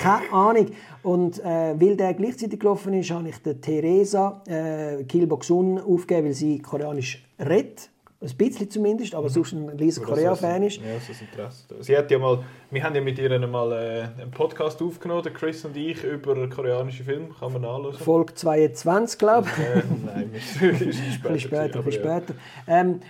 Keine Ahnung. Und äh, weil der gleichzeitig gelaufen ist, habe ich der Theresa äh, Kilboxun aufgegeben, weil sie koreanisch redet. Ein bisschen zumindest, aber mhm. sonst ein riesiger Korea-Fan ist. Ja, das Interesse. Sie hat ja mal, wir haben ja mit ihr mal äh, einen Podcast aufgenommen, Chris und ich, über koreanische Filme. Kann man anschauen. Folge 22, glaube ich. Äh, nein, [LAUGHS] ist ein bisschen später. ein bisschen später. Ein bisschen später. Ähm,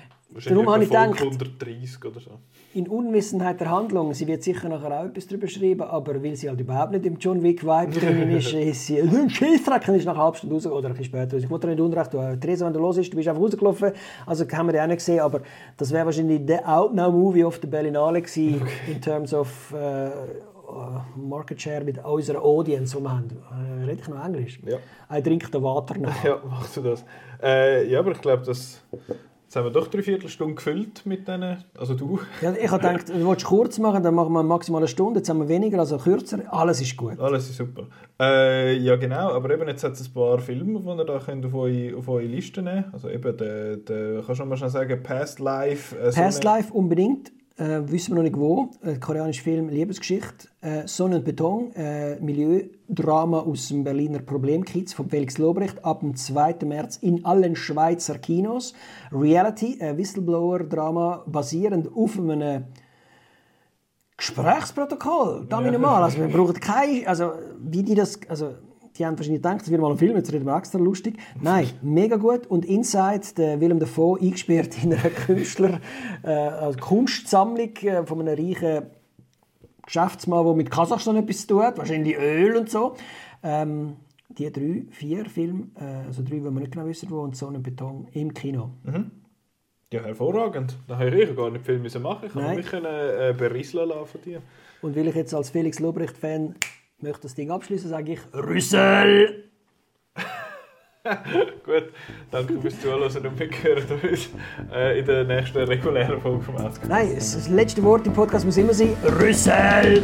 Darum habe ich gedacht, 130 oder so. in Unwissenheit der Handlung, sie wird sicher nachher auch etwas darüber schreiben, aber weil sie halt überhaupt nicht im John Wick Vibe drin [LAUGHS] ist, ist sie ein Scheißdreck und ist nach einer halben Stunde raus, oder ein bisschen später. Ich wollte nicht unrecht, du, Theresa, wenn du los bist, du bist einfach rausgelaufen, also haben wir ja auch nicht gesehen, aber das wäre wahrscheinlich der Out-Now-Movie auf der Berlinale gewesen, okay. in terms of uh, Market Share mit unserer Audience, die wir haben. Äh, rede ich noch Englisch? Ja. Ich trinke den Water nach. Ja, machst du das. Äh, ja, aber ich glaube, das Jetzt haben wir doch drei Viertelstunden gefüllt mit denen, also du. Ja, ich habe gedacht, du willst kurz machen, dann machen wir maximal eine Stunde, jetzt haben wir weniger, also kürzer, alles ist gut. Alles ist super. Äh, ja genau, aber eben jetzt hat es ein paar Filme, die ihr da könnt auf, eure, auf eure Liste nehmen. Also eben, der, der, kannst du mal schnell sagen, Past Life. Äh, Past Life unbedingt äh, wissen wir noch nicht wo, äh, koreanischer Film Liebesgeschichte, äh, Sonne und Beton, äh, Milieudrama aus dem Berliner Problemkiez von Felix Lobrecht ab dem 2. März in allen Schweizer Kinos. Reality, äh, Whistleblower-Drama basierend auf einem Gesprächsprotokoll. Da ja. mal, also wir brauchen keine, also wie die das, also die haben wahrscheinlich gedacht, das wird mal ein Film, jetzt reden wir extra lustig. Nein, [LAUGHS] mega gut. Und Inside, der Willem Dafoe, eingesperrt in einer Künstler, äh, also Kunstsammlung äh, von einem reichen Geschäftsmann, der mit Kasachstan etwas zu tun hat, wahrscheinlich Öl und so. Ähm, die drei, vier Filme, äh, also drei, die wir nicht genau wissen, wo, und Sonne und Beton im Kino. Mhm. Ja, hervorragend. Da habe ich gar nicht viel machen. Ich kann mich äh, berieseln von dir. Und weil ich jetzt als Felix Lobrecht-Fan möchte das Ding abschließen, sage ich Rüssel! [LAUGHS] Gut, danke fürs Zuhören und wir hören uns äh, in der nächsten regulären Folge vom Ausgang. Nein, das letzte Wort im Podcast muss immer sein Rüssel!